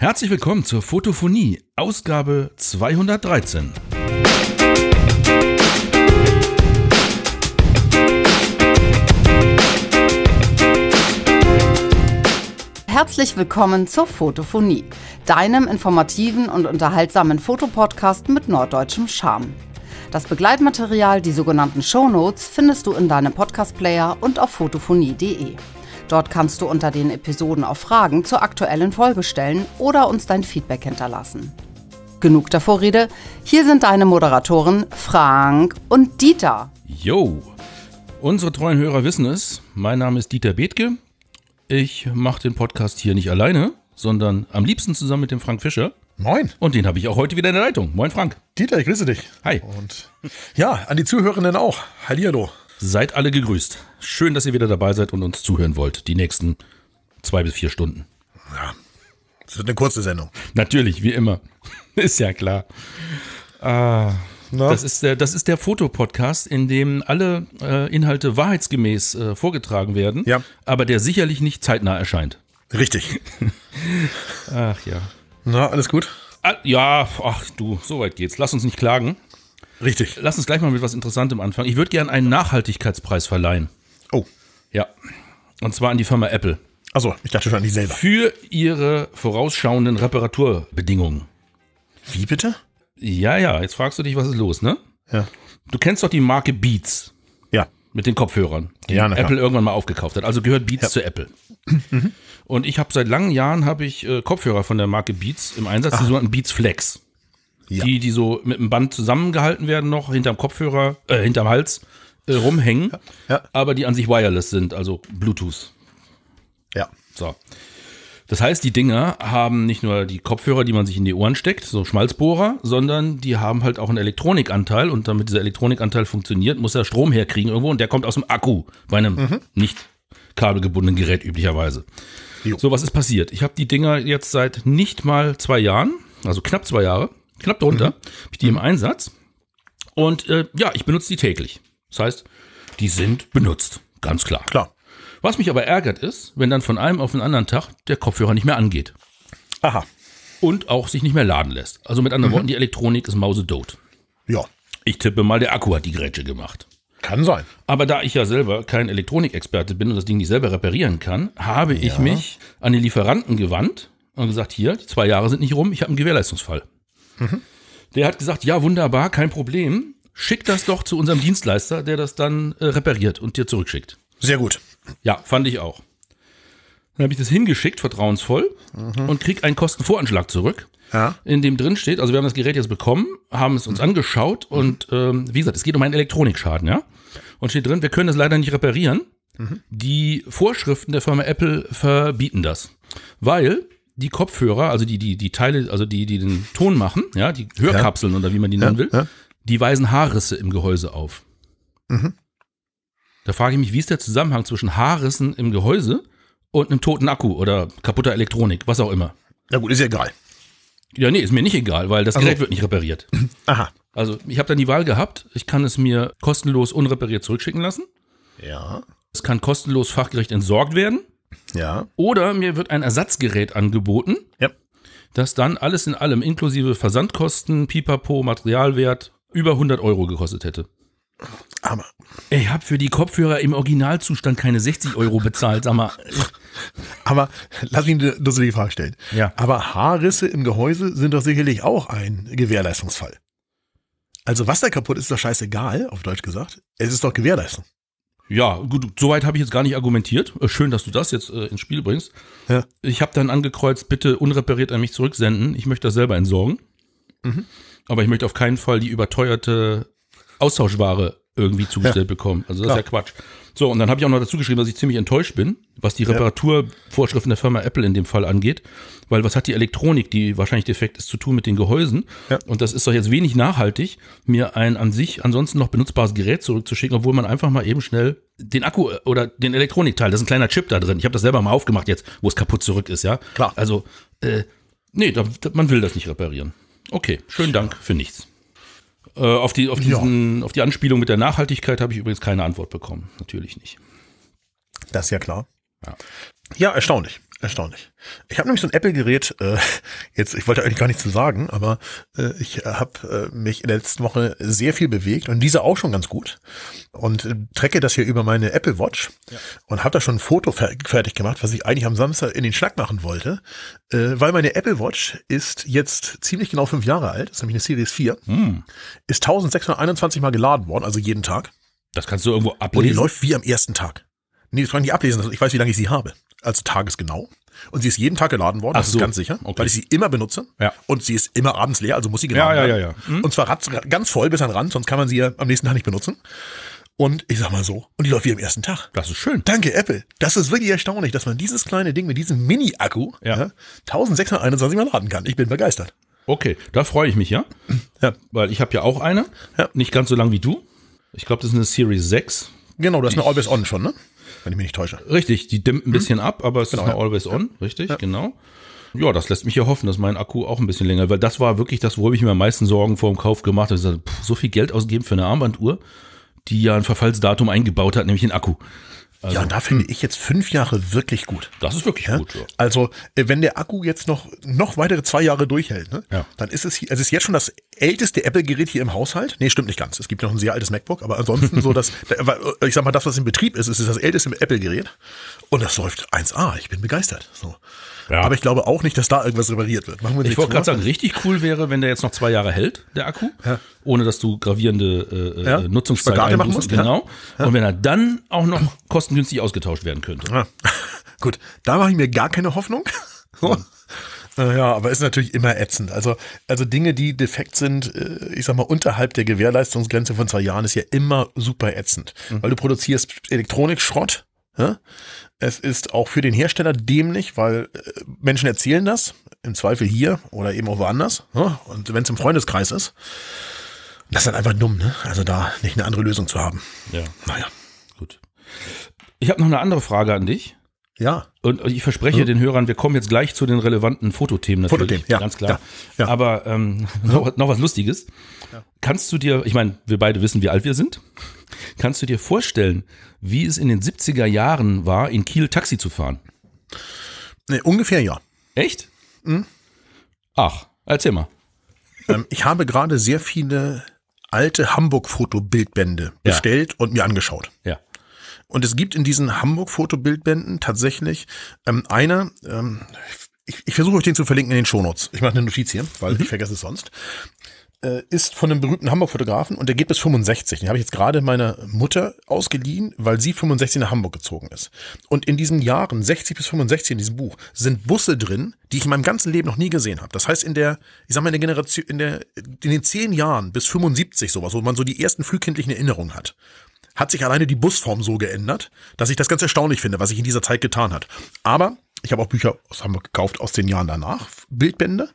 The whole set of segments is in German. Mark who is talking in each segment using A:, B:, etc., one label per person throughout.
A: Herzlich willkommen zur Fotophonie, Ausgabe 213.
B: Herzlich willkommen zur Fotophonie, deinem informativen und unterhaltsamen Fotopodcast mit norddeutschem Charme. Das Begleitmaterial, die sogenannten Shownotes, findest du in deinem Podcast-Player und auf fotophonie.de. Dort kannst du unter den Episoden auf Fragen zur aktuellen Folge stellen oder uns dein Feedback hinterlassen. Genug der Vorrede, hier sind deine Moderatoren Frank und Dieter.
A: Yo! Unsere treuen Hörer wissen es. Mein Name ist Dieter Bethke. Ich mache den Podcast hier nicht alleine, sondern am liebsten zusammen mit dem Frank Fischer.
C: Moin.
A: Und den habe ich auch heute wieder in der Leitung. Moin Frank.
C: Dieter, ich grüße dich.
A: Hi.
C: Und ja, an die Zuhörenden auch. Hallihallo.
A: Seid alle gegrüßt. Schön, dass ihr wieder dabei seid und uns zuhören wollt. Die nächsten zwei bis vier Stunden.
C: Ja, das wird eine kurze Sendung.
A: Natürlich, wie immer. ist ja klar. Ah, das ist der, das ist der Fotopodcast, in dem alle äh, Inhalte wahrheitsgemäß äh, vorgetragen werden,
C: Ja.
A: aber der sicherlich nicht zeitnah erscheint.
C: Richtig.
A: Ach ja.
C: Na, alles gut?
A: Ah, ja, ach du, so weit geht's. Lass uns nicht klagen.
C: Richtig.
A: Lass uns gleich mal mit was Interessantem anfangen. Ich würde gerne einen Nachhaltigkeitspreis verleihen. Ja. Und zwar an die Firma Apple.
C: Achso, ich dachte schon an dich selber.
A: Für ihre vorausschauenden Reparaturbedingungen.
C: Wie bitte?
A: Ja, ja, jetzt fragst du dich, was ist los, ne?
C: Ja.
A: Du kennst doch die Marke Beats
C: Ja.
A: mit den Kopfhörern, die
C: Ja.
A: Apple irgendwann mal aufgekauft hat. Also gehört Beats zu Apple. Und ich habe seit langen Jahren habe ich äh, Kopfhörer von der Marke Beats im Einsatz, die sogenannten Beats Flex.
C: Ja.
A: Die, die so mit einem Band zusammengehalten werden noch, hinterm Kopfhörer, äh, hinterm Hals äh, rumhängen,
C: Ja.
A: aber die an sich wireless sind, also Bluetooth.
C: Ja.
A: So. Das heißt, die Dinger haben nicht nur die Kopfhörer, die man sich in die Ohren steckt, so Schmalzbohrer, sondern die haben halt auch einen Elektronikanteil und damit dieser Elektronikanteil funktioniert, muss er Strom herkriegen irgendwo und der kommt aus dem Akku bei einem nicht kabelgebundenen Gerät üblicherweise.
C: Jo.
A: So, was ist passiert? Ich habe die Dinger jetzt seit nicht mal zwei Jahren, also knapp zwei Jahre, knapp drunter, hab ich die im Einsatz und äh, ja, ich benutze die täglich. Das heißt, die sind benutzt, ganz klar.
C: Klar.
A: Was mich aber ärgert ist, wenn dann von einem auf den anderen Tag der Kopfhörer nicht mehr angeht
C: Aha.
A: und auch sich nicht mehr laden lässt. Also mit anderen Worten, die Elektronik ist mausedot.
C: Ja.
A: Ich tippe mal, der Akku hat die Grätsche gemacht.
C: Kann sein.
A: Aber da ich ja selber kein Elektronikexperte bin und das Ding nicht selber reparieren kann, habe ich mich an den Lieferanten gewandt und gesagt, hier, die zwei Jahre sind nicht rum, ich habe einen Gewährleistungsfall. Der hat gesagt, ja, wunderbar, kein Problem. Schick das doch zu unserem Dienstleister, der das dann äh, repariert und dir zurückschickt.
C: Sehr gut.
A: Ja, fand ich auch. Dann habe ich das hingeschickt, vertrauensvoll, und krieg einen Kostenvoranschlag zurück,
C: Ja.
A: in dem drin steht, also wir haben das Gerät jetzt bekommen, haben es uns angeschaut und ähm, wie gesagt, es geht um einen Elektronikschaden, ja. Und steht drin, wir können es leider nicht reparieren. Die Vorschriften der Firma Apple verbieten das. Weil die Kopfhörer, also die, die, die Teile, also die, die den Ton machen, ja, die Hörkapseln oder wie man die nennen will,
C: ja.
A: Die weisen Haarrisse im Gehäuse auf. Da frage ich mich, wie ist der Zusammenhang zwischen Haarrissen im Gehäuse und einem toten Akku oder kaputter Elektronik, was auch immer.
C: Na gut, ist ja egal.
A: Ja, nee, ist mir nicht egal, weil das
C: so.
A: Gerät wird nicht repariert.
C: Aha.
A: Also ich habe dann die Wahl gehabt, ich kann es mir kostenlos unrepariert zurückschicken lassen.
C: Ja.
A: Es kann kostenlos fachgerecht entsorgt werden.
C: Ja.
A: Oder mir wird ein Ersatzgerät angeboten,
C: Ja.
A: das dann alles in allem inklusive Versandkosten, Pipapo, Materialwert über 100 Euro gekostet hätte.
C: Aber.
A: Ich habe für die Kopfhörer im Originalzustand keine 60 Euro bezahlt, sag mal.
C: Aber lass mich eine dusselige Frage stellen.
A: Ja.
C: Aber Haarrisse im Gehäuse sind doch sicherlich auch ein Gewährleistungsfall. Also was da kaputt ist, ist doch scheißegal, auf Deutsch gesagt. Es ist doch Gewährleistung.
A: Ja, gut, soweit habe ich jetzt gar nicht argumentiert. Äh, Schön, dass du das jetzt äh, ins Spiel bringst.
C: Ja.
A: Ich habe dann angekreuzt, bitte unrepariert an mich zurücksenden. Ich möchte das selber entsorgen. Aber ich möchte auf keinen Fall die überteuerte Austauschware irgendwie zugestellt bekommen. Also das ist ja Quatsch. So, und dann habe ich auch noch dazu geschrieben, dass ich ziemlich enttäuscht bin, was die Reparaturvorschriften der Firma Apple in dem Fall angeht. Weil was hat die Elektronik, die wahrscheinlich defekt ist, zu tun mit den Gehäusen?
C: Ja.
A: Und das ist doch jetzt wenig nachhaltig, mir ein an sich ansonsten noch benutzbares Gerät zurückzuschicken, obwohl man einfach mal eben schnell den Akku äh, oder den Elektronikteil, da ist ein kleiner Chip da drin. Ich habe das selber mal aufgemacht jetzt, wo es kaputt zurück ist, ja.
C: Klar.
A: Also, äh, nee, da, man will das nicht reparieren. Okay, schönen Dank für nichts. Äh, auf, die, auf, diesen, auf die Anspielung mit der Nachhaltigkeit habe ich übrigens keine Antwort bekommen. Natürlich nicht.
C: Das ist ja klar.
A: Ja.
C: Ja, erstaunlich. Erstaunlich. Ich habe nämlich so ein Apple-Gerät, äh, jetzt, ich wollte eigentlich gar nichts zu sagen, aber äh, ich habe äh, mich in der letzten Woche sehr viel bewegt und diese auch schon ganz gut. Und äh, trecke das hier über meine Apple Watch ja. und habe da schon ein Foto fer fertig gemacht, was ich eigentlich am Samstag in den Schnack machen wollte. Äh, weil meine Apple Watch ist jetzt ziemlich genau fünf Jahre alt, ist nämlich eine Series 4, hm. ist 1621 Mal geladen worden, also jeden Tag.
A: Das kannst du irgendwo ablesen.
C: Und die läuft wie am ersten Tag. Nee, das kann ich nicht ablesen, ich weiß, wie lange ich sie habe also tagesgenau. Und sie ist jeden Tag geladen worden, Ach das so. ist ganz sicher, okay. weil ich sie immer benutze.
A: Ja.
C: Und sie ist immer abends leer, also muss sie geladen
A: ja, ja, ja, ja.
C: Hm? Und zwar ganz voll bis an den Rand, sonst kann man sie ja am nächsten Tag nicht benutzen. Und ich sag mal so, und die läuft wie am ersten Tag.
A: Das ist schön.
C: Danke, Apple. Das ist wirklich erstaunlich, dass man dieses kleine Ding mit diesem Mini-Akku ja. ja, 1621 Mal laden kann. Ich bin begeistert.
A: Okay, da freue ich mich ja. Ja. Weil ich habe ja auch eine. Ja. Nicht ganz so lang wie du. Ich glaube, das ist eine Series 6.
C: Genau, das ist eine Always On schon, ne? Wenn ich mich nicht täusche.
A: Richtig, die dimmt ein bisschen hm? ab, aber es genau, ist eine ja. Always On, richtig, ja. genau. Ja, das lässt mich ja hoffen, dass mein Akku auch ein bisschen länger, weil das war wirklich das, wo ich mir am meisten Sorgen vor dem Kauf gemacht habe. Ich sagte, pff, so viel Geld ausgeben für eine Armbanduhr, die ja ein Verfallsdatum eingebaut hat, nämlich den Akku.
C: Also, ja, und da finde ich jetzt fünf Jahre wirklich gut.
A: Das ist wirklich ja? gut. Ja.
C: Also, äh, wenn der Akku jetzt noch, noch weitere zwei Jahre durchhält, ne, ja. dann ist es, es ist jetzt schon das älteste Apple-Gerät hier im Haushalt. Nee, stimmt nicht ganz. Es gibt noch ein sehr altes MacBook, aber ansonsten so das, ich sag mal, das, was im Betrieb ist, ist das älteste Apple-Gerät. Und das läuft 1A. Ich bin begeistert. So. Ja. Aber ich glaube auch nicht, dass da irgendwas repariert wird.
A: Machen wir ich wollte gerade sagen, richtig cool wäre, wenn der jetzt noch zwei Jahre hält, der Akku, ja. ohne dass du gravierende äh, ja. Nutzungszeit
C: machen musst.
A: Genau. Und wenn er dann auch noch kostengünstig ausgetauscht werden könnte.
C: Gut, da mache ich mir gar keine Hoffnung. Ja, aber ist natürlich immer ätzend. Also, also Dinge, die defekt sind, äh, ich sag mal, unterhalb der Gewährleistungsgrenze von zwei Jahren, ist ja immer super ätzend. Mhm. Weil du produzierst Elektronikschrott, ja? Es ist auch für den Hersteller dämlich, weil äh, Menschen erzählen das, im Zweifel hier oder eben auch woanders. Und wenn es im Freundeskreis ist, das ist dann einfach dumm, ne? Also da nicht eine andere Lösung zu haben.
A: Ja. Naja. Gut. Ich habe noch eine andere Frage an dich.
C: Ja.
A: Und ich verspreche hm. den Hörern, wir kommen jetzt gleich zu den relevanten Fotothemen natürlich. Fotothemen, ja. Ganz klar. Ja, ja. Aber ähm, noch, noch was Lustiges. Ja. Kannst du dir, ich meine, wir beide wissen, wie alt wir sind. Kannst du dir vorstellen, wie es in den 70er Jahren war, in Kiel Taxi zu fahren?
C: Nee, ungefähr ja.
A: Echt? Hm? Ach, erzähl mal.
C: Ähm, ich habe gerade sehr viele alte Hamburg-Fotobildbände bestellt und mir angeschaut.
A: Ja.
C: Und es gibt in diesen Hamburg-Fotobildbänden tatsächlich ähm, einer, ähm, ich, ich versuche euch den zu verlinken in den Shownotes. Ich mache eine Notiz hier, weil mhm. ich vergesse es sonst äh, ist von einem berühmten Hamburg-Fotografen und der geht bis 65. Den habe ich jetzt gerade meiner Mutter ausgeliehen, weil sie 65 nach Hamburg gezogen ist. Und in diesen Jahren, 60 bis 65 in diesem Buch, sind Busse drin, die ich in meinem ganzen Leben noch nie gesehen habe. Das heißt, in der, ich sag mal, in der Generation, in der, in den zehn Jahren bis 75 sowas, wo man so die ersten frühkindlichen Erinnerungen hat, hat sich alleine die Busform so geändert, dass ich das ganz erstaunlich finde, was sich in dieser Zeit getan hat. Aber ich habe auch Bücher aus Hamburg gekauft aus den Jahren danach, Bildbände.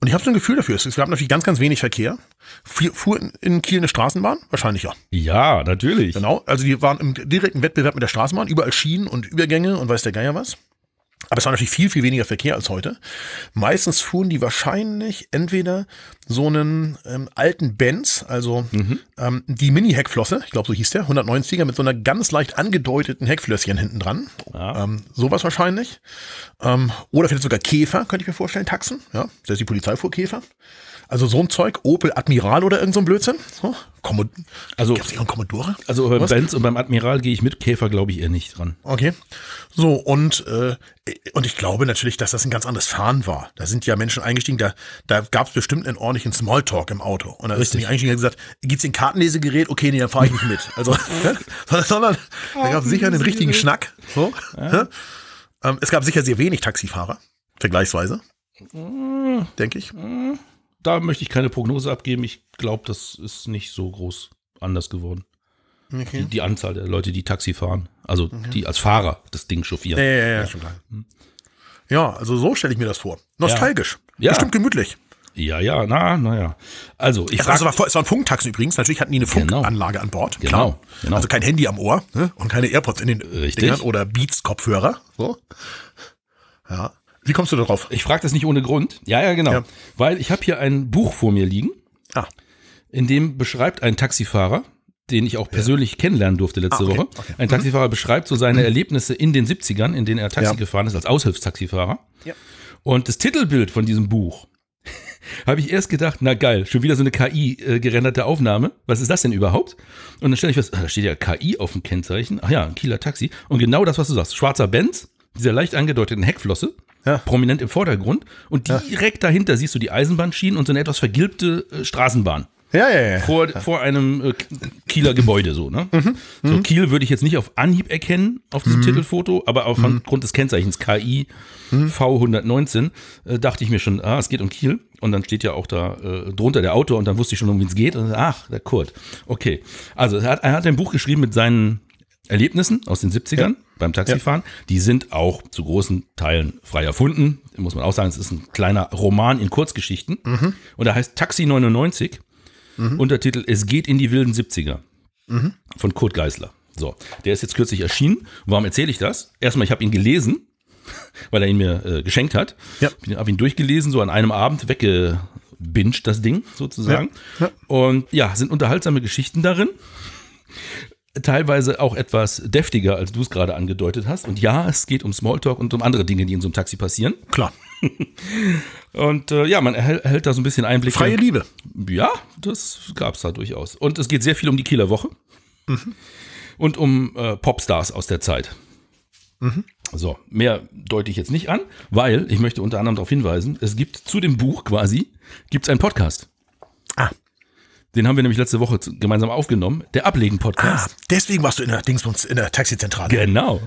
C: Und ich habe so ein Gefühl dafür. Es gab natürlich ganz, ganz wenig Verkehr. Fuhr in Kiel eine Straßenbahn? Wahrscheinlich ja.
A: Ja, natürlich.
C: Genau. Also die waren im direkten Wettbewerb mit der Straßenbahn, überall Schienen und Übergänge und weiß der Geier was. Aber es war natürlich viel, viel weniger Verkehr als heute. Meistens fuhren die wahrscheinlich entweder so einen ähm, alten Benz, also mhm. ähm, die Mini-Heckflosse, ich glaube so hieß der, 190er mit so einer ganz leicht angedeuteten Heckflösschen hinten dran. Ja. Ähm, sowas wahrscheinlich. Ähm, oder vielleicht sogar Käfer, könnte ich mir vorstellen, Taxen. Ja, selbst die Polizei fuhr Käfer. Also so ein Zeug, Opel Admiral oder irgend so ein Blödsinn. So,
A: Kommod also, Gibt's nicht einen Commodore? Also beim Was? Benz und beim Admiral gehe ich mit, Käfer glaube ich eher nicht dran.
C: Okay. So, und, äh, und ich glaube natürlich, dass das ein ganz anderes Fahren war. Da sind ja Menschen eingestiegen, da, da gab es bestimmt einen ordentlichen Smalltalk im Auto. Und da ist nicht eingestiegen und gesagt, gibt's ein Kartenlesegerät? Okay, nee, dann fahre ich nicht mit. Also, sondern da gab es sicher einen richtigen Schnack. So. Ja. Ähm, es gab sicher sehr wenig Taxifahrer, vergleichsweise. Mm. Denke ich. Mm
A: da möchte ich keine Prognose abgeben. Ich glaube, das ist nicht so groß anders geworden. Okay. Die, die, Anzahl der Leute, die Taxi fahren. Also okay. die als Fahrer das Ding chauffieren.
C: Ja, ja, ja, klar. Hm. Ja, also so stelle ich mir das vor. Nostalgisch. Ja. Bestimmt gemütlich.
A: Ja, ja, na, naja. Also, ich
C: frage. Also, es war ein Funktaxi übrigens. Natürlich hatten die eine genau. Funkanlage an Bord.
A: Genau,
C: genau. Also kein Handy am Ohr ne? und keine AirPods in den
A: Richtig. Dingern
C: oder Beats-Kopfhörer. So. Ja. Wie kommst du darauf?
A: Ich frage das nicht ohne Grund. Ja, ja, genau. Ja. Weil ich habe hier ein Buch vor mir liegen, ah. in dem beschreibt ein Taxifahrer, den ich auch persönlich kennenlernen durfte letzte
C: Ah, okay,
A: Woche.
C: okay.
A: Ein Taxifahrer beschreibt so seine Erlebnisse in den 70ern, in denen er Taxi
C: Ja.
A: gefahren ist, als Aushilfstaxifahrer.
C: Ja.
A: Und das Titelbild von diesem Buch habe ich erst gedacht, na geil, schon wieder so eine KI-gerenderte Aufnahme. Was ist das denn überhaupt? Und dann stelle ich fest, ah, da steht ja KI auf dem Kennzeichen. Ach ja, ein Kieler Taxi. Und genau das, was du sagst. Schwarzer Benz, dieser leicht angedeuteten Heckflosse,
C: Ja.
A: prominent im Vordergrund. Und direkt dahinter siehst du die Eisenbahnschienen und so eine etwas vergilbte äh, Straßenbahn
C: Ja, ja, ja.
A: vor, vor einem äh, Kieler Gebäude so, ne? So Kiel würde ich jetzt nicht auf Anhieb erkennen auf diesem Titelfoto, aber aufgrund des Kennzeichens KI V119 äh, dachte ich mir schon, ah, es geht um Kiel und dann steht ja auch da äh, drunter der Autor und dann wusste ich schon, um wen es geht und ach, der Kurt. Okay. Also er hat, er hat ein Buch geschrieben mit seinen Erlebnissen aus den 70ern beim Taxifahren. Die sind auch zu großen Teilen frei erfunden. Muss man auch sagen, es ist ein kleiner Roman in Kurzgeschichten. Und der heißt Taxi 99. Untertitel Es geht in die wilden 70er von Kurt Geisler. So, der ist jetzt kürzlich erschienen. Warum erzähle ich das? Erstmal, ich habe ihn gelesen, weil er ihn mir äh, geschenkt hat.
C: Ja.
A: Ich habe ihn durchgelesen, so an einem Abend weggebinged, das Ding sozusagen.
C: Ja, ja.
A: Und ja, sind unterhaltsame Geschichten darin. Teilweise auch etwas deftiger, als du es gerade angedeutet hast. Und ja, es geht um Smalltalk und um andere Dinge, die in so einem Taxi passieren.
C: Klar.
A: Und äh, ja, man erhält, erhält da so ein bisschen Einblicke.
C: Freie Liebe.
A: Ja, das gab's da durchaus. Und es geht sehr viel um die Kieler Woche und um äh, Popstars aus der Zeit. So, mehr deute ich jetzt nicht an, weil ich möchte unter anderem darauf hinweisen, es gibt zu dem Buch quasi, gibt's einen Podcast.
C: Ah.
A: Den haben wir nämlich letzte Woche gemeinsam aufgenommen, der
C: Ah,
A: Ablegen-Podcast.
C: deswegen warst du in der Dingsbums, in der Taxizentrale.
A: Genau.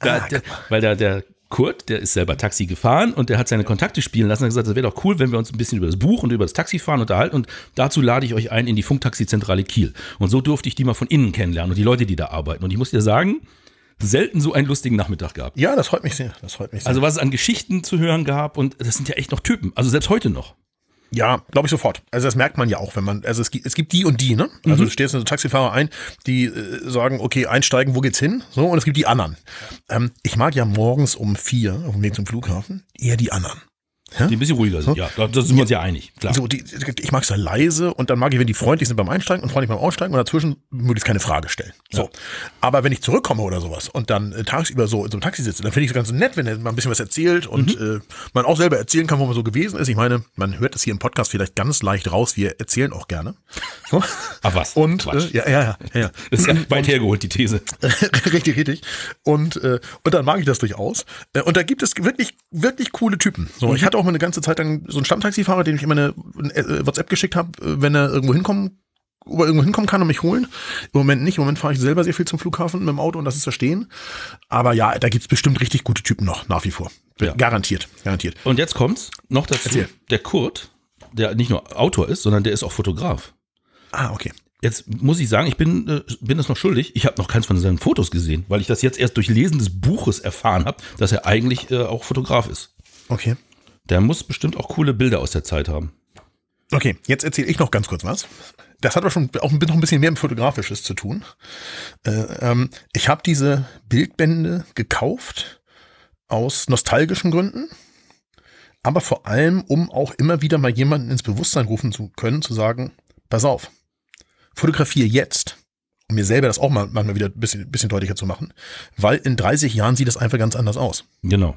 A: Da,
C: Ah,
A: der, weil der, der Kurt, der ist selber Taxi gefahren und der hat seine Kontakte spielen lassen und hat gesagt, das wäre doch cool, wenn wir uns ein bisschen über das Buch und über das Taxifahren unterhalten und dazu lade ich euch ein in die Funktaxizentrale Kiel. Und so durfte ich die mal von innen kennenlernen und die Leute, die da arbeiten. Und ich muss dir sagen, selten so einen lustigen Nachmittag gehabt.
C: Ja, das freut mich sehr. Das freut mich sehr.
A: Also was es an Geschichten zu hören gab und das sind ja echt noch Typen, also selbst heute noch.
C: Ja, glaube ich sofort. Also das merkt man ja auch, wenn man, also es gibt, es gibt die und die, ne? Also du stehst in so Taxifahrer ein, die äh, sagen, okay, einsteigen, wo geht's hin? So, und es gibt die anderen. Ähm, ich mag ja morgens um vier auf dem Weg zum Flughafen eher die anderen.
A: Die ein bisschen ruhiger sind. Ja, da, da sind wir uns ja einig. Klar.
C: So, die, ich mag es ja leise und dann mag ich, wenn die freundlich sind beim Einsteigen und freundlich beim Aussteigen und dazwischen möglichst keine Frage stellen. So. Aber wenn ich zurückkomme oder sowas und dann äh, tagsüber so in so einem Taxi sitze, dann finde ich es ganz nett, wenn er mal ein bisschen was erzählt und
A: Mhm.
C: äh, man auch selber erzählen kann, wo man so gewesen ist. Ich meine, man hört das hier im Podcast vielleicht ganz leicht raus, wir erzählen auch gerne. So.
A: Ach was.
C: Und
A: Quatsch.
C: äh, ja, ja, ja, ja, ja.
A: Das ist ja weit hergeholt, die These.
C: richtig, richtig. Und, äh, und dann mag ich das durchaus. Äh, und da gibt es wirklich, wirklich coole Typen. So, ich hatte auch mal eine ganze Zeit lang so einen Stammtaxifahrer, dem ich immer eine, äh, WhatsApp geschickt habe, äh, wenn er irgendwo hinkommen ob er irgendwo hinkommen kann und mich holen. Im Moment nicht. Im Moment fahre ich selber sehr viel zum Flughafen mit dem Auto und das ist da stehen. Aber ja, da gibt's bestimmt richtig gute Typen noch, nach wie vor.
A: Ja.
C: Garantiert, garantiert.
A: Und jetzt kommt's noch dazu.
C: Erzähl.
A: Der Kurt, der nicht nur Autor ist, sondern der ist auch Fotograf.
C: Ah, okay.
A: Jetzt muss ich sagen, ich bin, äh, bin es noch schuldig. Ich habe noch keins von seinen Fotos gesehen, weil ich das jetzt erst durch Lesen des Buches erfahren habe, dass er eigentlich äh, auch Fotograf ist.
C: Okay.
A: Der muss bestimmt auch coole Bilder aus der Zeit haben.
C: Okay, jetzt erzähle ich noch ganz kurz was. Das hat aber schon auch noch ein bisschen mehr mit Fotografisches zu tun. Äh, ähm, ich habe diese Bildbände gekauft aus nostalgischen Gründen, aber vor allem, um auch immer wieder mal jemanden ins Bewusstsein rufen zu können, zu sagen, pass auf, fotografiere jetzt, um mir selber das auch mal manchmal wieder ein bisschen, bisschen deutlicher zu machen, weil in 30 Jahren sieht das einfach ganz anders aus.
A: Genau.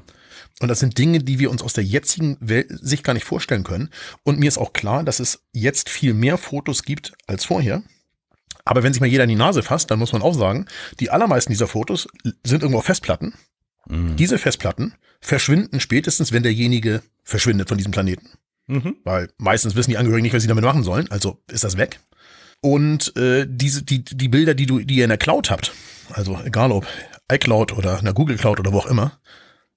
C: Und das sind Dinge, die wir uns aus der jetzigen Welt sich gar nicht vorstellen können. Und mir ist auch klar, dass es jetzt viel mehr Fotos gibt als vorher. Aber wenn sich mal jeder in die Nase fasst, dann muss man auch sagen, die allermeisten dieser Fotos sind irgendwo auf Festplatten.
A: Mhm.
C: Diese Festplatten verschwinden spätestens, wenn derjenige verschwindet von diesem Planeten.
A: Mhm.
C: Weil meistens wissen die Angehörigen nicht, was sie damit machen sollen. Also ist das weg. Und äh, diese, die, die Bilder, die du, die ihr in der Cloud habt, also egal ob iCloud oder einer Google Cloud oder wo auch immer,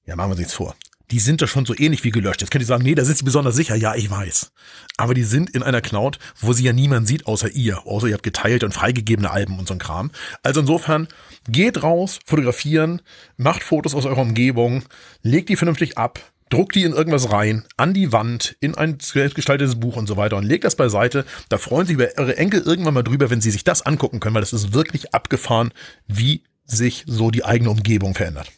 C: ja, machen wir uns nichts vor. Die sind doch schon so ähnlich wie gelöscht. Jetzt könnt ihr sagen, nee, da sind sie besonders sicher. Ja, ich weiß. Aber die sind in einer Cloud, wo sie ja niemand sieht, außer ihr. Außer ihr habt geteilte und freigegebene Alben und so ein Kram. Also insofern, geht raus, fotografieren, macht Fotos aus eurer Umgebung, legt die vernünftig ab, druckt die in irgendwas rein, an die Wand, in ein selbstgestaltetes Buch und so weiter und legt das beiseite. Da freuen sich eure Enkel irgendwann mal drüber, wenn sie sich das angucken können, weil das ist wirklich abgefahren, wie sich so die eigene Umgebung verändert.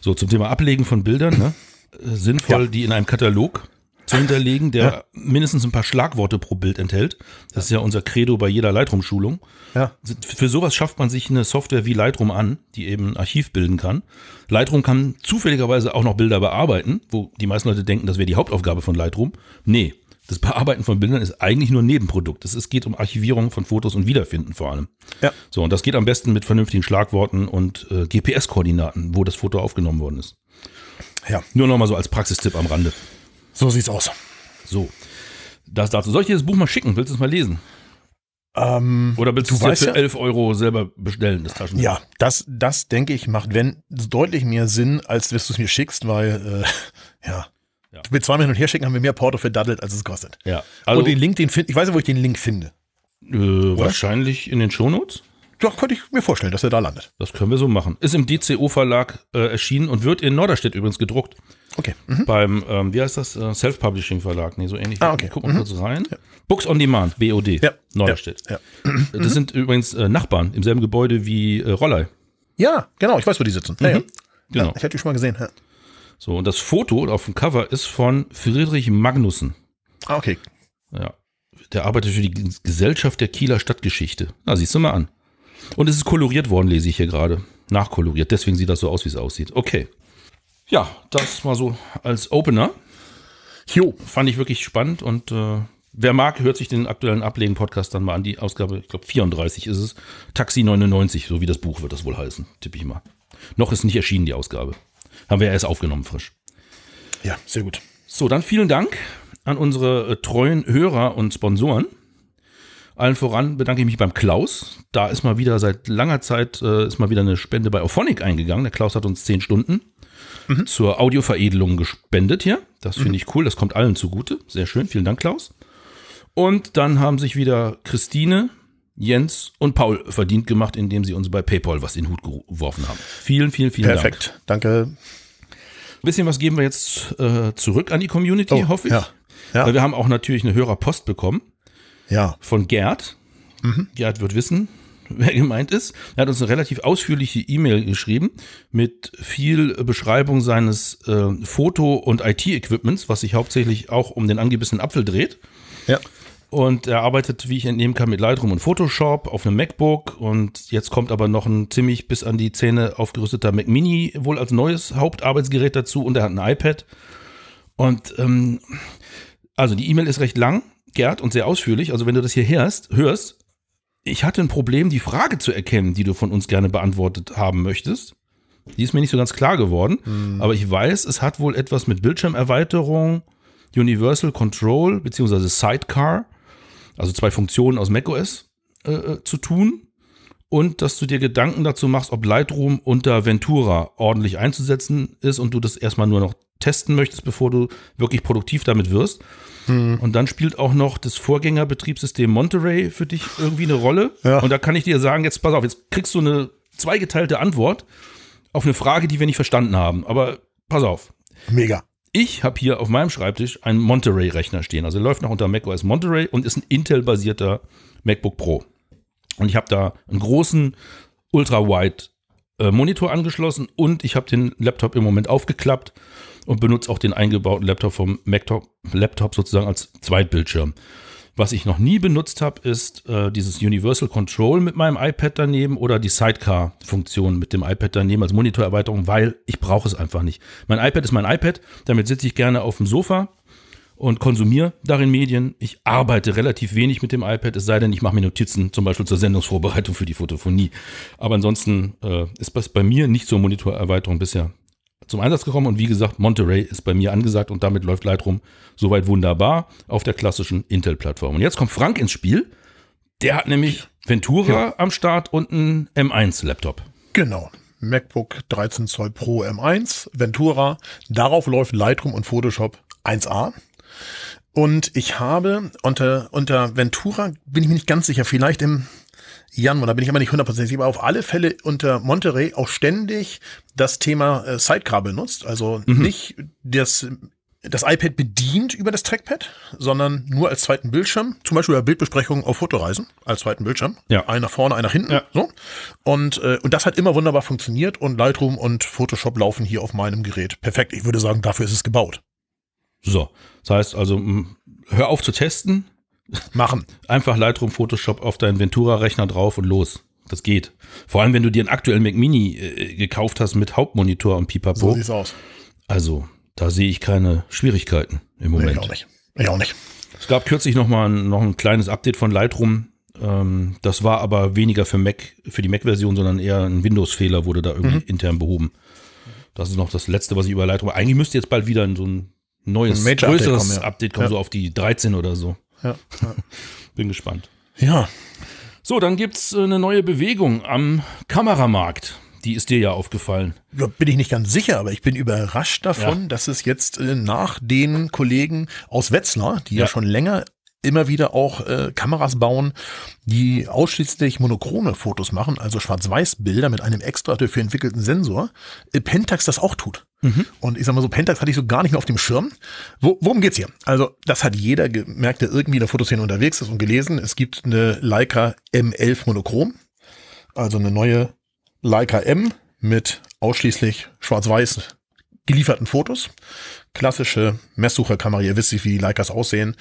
A: So, zum Thema Ablegen von Bildern, ne? Äh, Sinnvoll,
C: Ja.
A: die in einem Katalog zu hinterlegen, der ja. mindestens ein paar Schlagworte pro Bild enthält. Das ist ja unser Credo bei jeder Lightroom-Schulung.
C: Ja.
A: Für sowas schafft man sich eine Software wie Lightroom an, die eben ein Archiv bilden kann. Lightroom kann zufälligerweise auch noch Bilder bearbeiten, wo die meisten Leute denken, das wäre die Hauptaufgabe von Lightroom. Nee, das Bearbeiten von Bildern ist eigentlich nur ein Nebenprodukt. Es geht um Archivierung von Fotos und Wiederfinden vor allem.
C: Ja.
A: So, und das geht am besten mit vernünftigen Schlagworten und äh, GPS-Koordinaten, wo das Foto aufgenommen worden ist.
C: Ja.
A: Nur nochmal so als Praxistipp am Rande.
C: So sieht's aus.
A: So. Das dazu. Soll ich dir das Buch mal schicken? Willst du es mal lesen?
C: Ähm,
A: Oder willst du es für ja? 11 Euro selber bestellen,
C: das Taschenbuch? Ja, das, das denke ich, macht wenn deutlich mehr Sinn, als dass du es mir schickst, weil, äh, ja, ja. Mit zweimal hin und her schicken haben wir mehr Porto verdaddelt, als es kostet.
A: Ja.
C: Also, und den Link, den finde ich weiß ja, wo ich den Link finde.
A: Äh, wahrscheinlich in den Shownotes.
C: Doch, könnte ich mir vorstellen, dass er da landet.
A: Das können wir so machen. Ist im DCO-Verlag äh, erschienen und wird in Norderstedt übrigens gedruckt.
C: Okay.
A: Mhm. Beim, ähm, wie heißt das? Äh, Self-Publishing-Verlag. Nee, so ähnlich.
C: Ah, okay.
A: Guck mal mhm. kurz rein. Ja. Books on Demand, BOD.
C: Ja.
A: Norderstedt.
C: Ja.
A: ja. Das mhm. sind übrigens äh, Nachbarn im selben Gebäude wie äh, Rollei.
C: Ja, genau. Ich weiß, wo die sitzen. Ja.
A: Mhm. Genau.
C: ich hatte die schon mal gesehen.
A: So, und das Foto auf dem Cover ist von Friedrich Magnussen.
C: Ah, okay.
A: Ja. Der arbeitet für die Gesellschaft der Kieler Stadtgeschichte. Na, siehst du mal an. Und es ist koloriert worden, lese ich hier gerade. Nachkoloriert. Deswegen sieht das so aus, wie es aussieht. Okay. Ja, das mal so als Opener. Jo. Fand ich wirklich spannend und äh, wer mag, hört sich den aktuellen Ablegen-Podcast dann mal an. Die Ausgabe, ich glaube 34 ist es. Taxi 99, so wie das Buch wird das wohl heißen, tippe ich mal. Noch ist nicht erschienen, die Ausgabe. Haben wir erst aufgenommen, frisch.
C: Ja, sehr gut.
A: So, dann vielen Dank an unsere äh, treuen Hörer und Sponsoren. Allen voran bedanke ich mich beim Klaus. Da ist mal wieder seit langer Zeit äh, ist mal wieder eine Spende bei Auphonic eingegangen. Der Klaus hat uns zehn Stunden mhm. zur Audioveredelung gespendet hier. Das finde mhm. ich cool. Das kommt allen zugute. Sehr schön. Vielen Dank, Klaus. Und dann haben sich wieder Christine, Jens und Paul verdient gemacht, indem sie uns bei PayPal was in den Hut geworfen haben. Vielen, vielen, vielen
C: Perfekt. Dank. Perfekt. Danke.
A: Ein bisschen was geben wir jetzt äh, zurück an die Community, oh, hoffe ich.
C: Ja. ja.
A: Weil wir haben auch natürlich eine Hörerpost bekommen.
C: Ja.
A: Von Gerd. Mhm. Gerd wird wissen, wer gemeint ist. Er hat uns eine relativ ausführliche E-Mail geschrieben mit viel Beschreibung seines äh, Foto- und IT-Equipments, was sich hauptsächlich auch um den angebissenen Apfel dreht.
C: Ja.
A: Und er arbeitet, wie ich entnehmen kann, mit Lightroom und Photoshop auf einem MacBook. Und jetzt kommt aber noch ein ziemlich bis an die Zähne aufgerüsteter Mac Mini wohl als neues Hauptarbeitsgerät dazu. Und er hat ein iPad. Und ähm, also die E-Mail ist recht lang, Gerd, und sehr ausführlich. Also wenn du das hier hörst, hörst, ich hatte ein Problem, die Frage zu erkennen, die du von uns gerne beantwortet haben möchtest. Die ist mir nicht so ganz klar geworden. Mhm. Aber ich weiß, es hat wohl etwas mit Bildschirmerweiterung, Universal Control beziehungsweise Sidecar also zwei Funktionen aus macOS äh, äh, zu tun und dass du dir Gedanken dazu machst, ob Lightroom unter Ventura ordentlich einzusetzen ist und du das erstmal nur noch testen möchtest, bevor du wirklich produktiv damit wirst. Hm. Und dann spielt auch noch das Vorgängerbetriebssystem Monterey für dich irgendwie eine Rolle.
C: Ja.
A: Und da kann ich dir sagen, jetzt pass auf, jetzt kriegst du eine zweigeteilte Antwort auf eine Frage, die wir nicht verstanden haben. Aber pass auf.
C: Mega.
A: Ich habe hier auf meinem Schreibtisch einen Monterey-Rechner stehen. Also läuft noch unter macOS Monterey und ist ein Intel-basierter MacBook Pro. Und ich habe da einen großen Ultra-Wide äh, angeschlossen und ich habe den Laptop im Moment aufgeklappt und benutze auch den eingebauten Laptop vom Laptop, Laptop sozusagen als Zweitbildschirm. Was ich noch nie benutzt habe, ist äh, dieses Universal Control mit meinem iPad daneben oder die Sidecar-Funktion mit dem iPad daneben als Monitorerweiterung, weil ich brauche es einfach nicht. Mein iPad ist mein iPad, damit sitze ich gerne auf dem Sofa und konsumiere darin Medien. Ich arbeite relativ wenig mit dem iPad, es sei denn, ich mache mir Notizen, zum Beispiel zur Sendungsvorbereitung für die Fotophonie. Aber ansonsten äh, ist das bei mir nicht zur Monitorerweiterung bisher zum Einsatz gekommen und wie gesagt, Monterey ist bei mir angesagt und damit läuft Lightroom soweit wunderbar auf der klassischen Intel-Plattform. Und jetzt kommt Frank ins Spiel. Der hat nämlich Ventura ja. am Start und einen M1-Laptop.
C: Genau. MacBook 13 Zoll Pro M1, Ventura. Darauf läuft Lightroom und Photoshop 1a. Und ich habe unter, unter Ventura, bin ich mir nicht ganz sicher, vielleicht im Januar, da bin ich aber nicht hundertprozentig sicher, aber auf alle Fälle unter Monterey auch ständig das Thema äh, Sidecar benutzt. Also mhm. nicht das, das iPad bedient über das Trackpad, sondern nur als zweiten Bildschirm. Zum Beispiel bei Bildbesprechungen auf Fotoreisen als zweiten Bildschirm.
A: Ja.
C: Einer vorne, einer hinten. Ja. So. Und, äh, und das hat immer wunderbar funktioniert und Lightroom und Photoshop laufen hier auf meinem Gerät. Perfekt. Ich würde sagen, dafür ist es gebaut.
A: So, das heißt also, hör auf zu testen,
C: Machen.
A: einfach Lightroom Photoshop auf deinen Ventura-Rechner drauf und los. Das geht. Vor allem, wenn du dir einen aktuellen Mac Mini äh, gekauft hast mit Hauptmonitor und
C: So
A: Pipapo.
C: sieht's aus.
A: also, da sehe ich keine Schwierigkeiten im
C: Nee,
A: Moment.
C: ich auch nicht. Ich auch nicht.
A: Es gab kürzlich noch mal ein, noch ein kleines Update von Lightroom. Ähm, das war aber weniger für Mac, für die Mac-Version, sondern eher ein Windows-Fehler wurde da irgendwie
C: Mhm.
A: intern behoben. Das ist noch das Letzte, was ich über Lightroom. Eigentlich müsste jetzt bald wieder so ein neues,
C: Ein
A: größeres
C: kommen, ja.
A: Update kommen,
C: Ja.
A: so auf die 13 oder so.
C: Ja.
A: Bin gespannt.
C: ja.
A: So, dann gibt's äh, eine neue Bewegung am Kameramarkt. Die ist dir ja aufgefallen.
C: Ja, bin ich nicht ganz sicher, aber ich bin überrascht davon, dass es jetzt äh, nach den Kollegen aus Wetzlar, die ja,
A: Ja.
C: schon länger immer wieder auch äh, Kameras bauen, die ausschließlich monochrome Fotos machen, also Schwarz-Weiß-Bilder mit einem extra dafür entwickelten Sensor, äh, Pentax das auch tut. Und ich sag mal so, Pentax hatte ich so gar nicht mehr auf dem Schirm. Wo, worum geht's hier? Also, das hat jeder gemerkt, der irgendwie in der Fotoszene unterwegs ist und gelesen. Es gibt eine Leica M11 Monochrom, also eine neue Leica M mit ausschließlich schwarz-weiß gelieferten Fotos. Klassische Messsucherkamera, ihr wisst, wie die Leicas aussehen.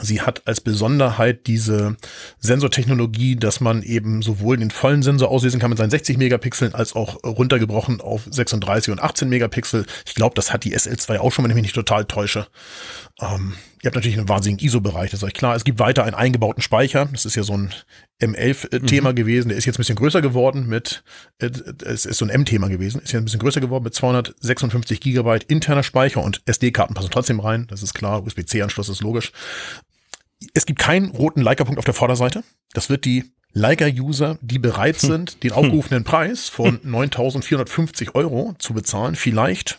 C: Sie hat als Besonderheit diese Sensortechnologie, dass man eben sowohl den vollen Sensor auslesen kann mit seinen 60 Megapixeln als auch runtergebrochen auf 36 und 18 Megapixel. Ich glaube, das hat die SL2 auch schon, wenn ich mich nicht total täusche. Ähm, ihr habt natürlich einen wahnsinnigen ISO-Bereich, das ist euch klar. Es gibt weiter einen eingebauten Speicher. Das ist ja so ein M11-Thema gewesen. Der ist jetzt ein bisschen größer geworden mit, äh, es ist so ein M-Thema gewesen, ist jetzt ein bisschen größer geworden mit 256 Gigabyte interner Speicher und SD-Karten passen trotzdem rein. Das ist klar. USB-C-Anschluss ist logisch. Es gibt keinen roten Leica-Punkt auf der Vorderseite. Das wird die Leica-User, die bereit sind, den aufgerufenen Preis von 9.450 Euro zu bezahlen, vielleicht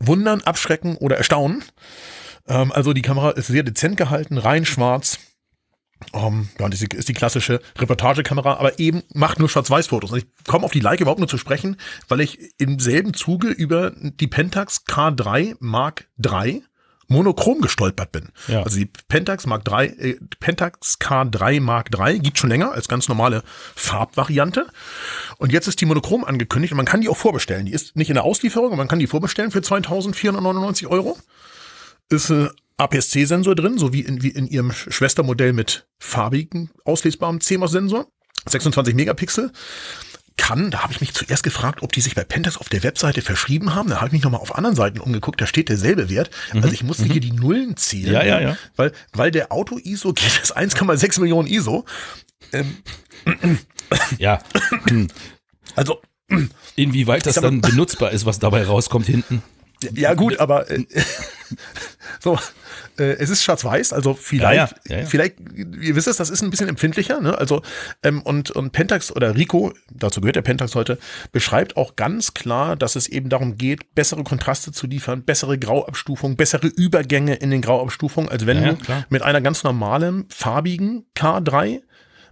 C: wundern, abschrecken oder erstaunen. Ähm, also die Kamera ist sehr dezent gehalten, rein schwarz. Ähm, ja, das ist die klassische Reportagekamera, aber eben macht nur Schwarz-Weiß-Fotos. Ich komme auf die Leica überhaupt nur zu sprechen, weil ich im selben Zuge über die Pentax K3 Mark III monochrom gestolpert bin.
A: Ja.
C: Also die Pentax Mark III, äh, Pentax K3 Mark III gibt schon länger als ganz normale Farbvariante. Und jetzt ist die monochrom angekündigt und man kann die auch vorbestellen. Die ist nicht in der Auslieferung, aber man kann die vorbestellen für 2499 Euro. Ist ein APS-C-Sensor drin, so wie in, wie in ihrem Schwestermodell mit farbigen, auslesbarem CMOS-Sensor. 26 Megapixel kann, da habe ich mich zuerst gefragt, ob die sich bei Pentax auf der Webseite verschrieben haben. Da habe ich mich nochmal auf anderen Seiten umgeguckt, da steht derselbe Wert. Also ich musste hier die Nullen zielen.
A: Mhm. Ja, ja, ja.
C: Weil, weil der Auto-ISO geht es 1,6 Millionen ISO.
A: Ja.
C: Also,
A: Inwieweit das dann benutzbar ist, was dabei rauskommt hinten.
C: Ja gut, aber äh, so, äh, es ist schwarz-weiß, also vielleicht,
A: Ja, ja, ja,
C: vielleicht, ihr wisst es, das ist ein bisschen empfindlicher, ne? Also ähm, und und Pentax oder Rico, dazu gehört der Pentax heute, beschreibt auch ganz klar, dass es eben darum geht, bessere Kontraste zu liefern, bessere Grauabstufung, bessere Übergänge in den Grauabstufungen, als wenn du mit einer ganz normalen farbigen K3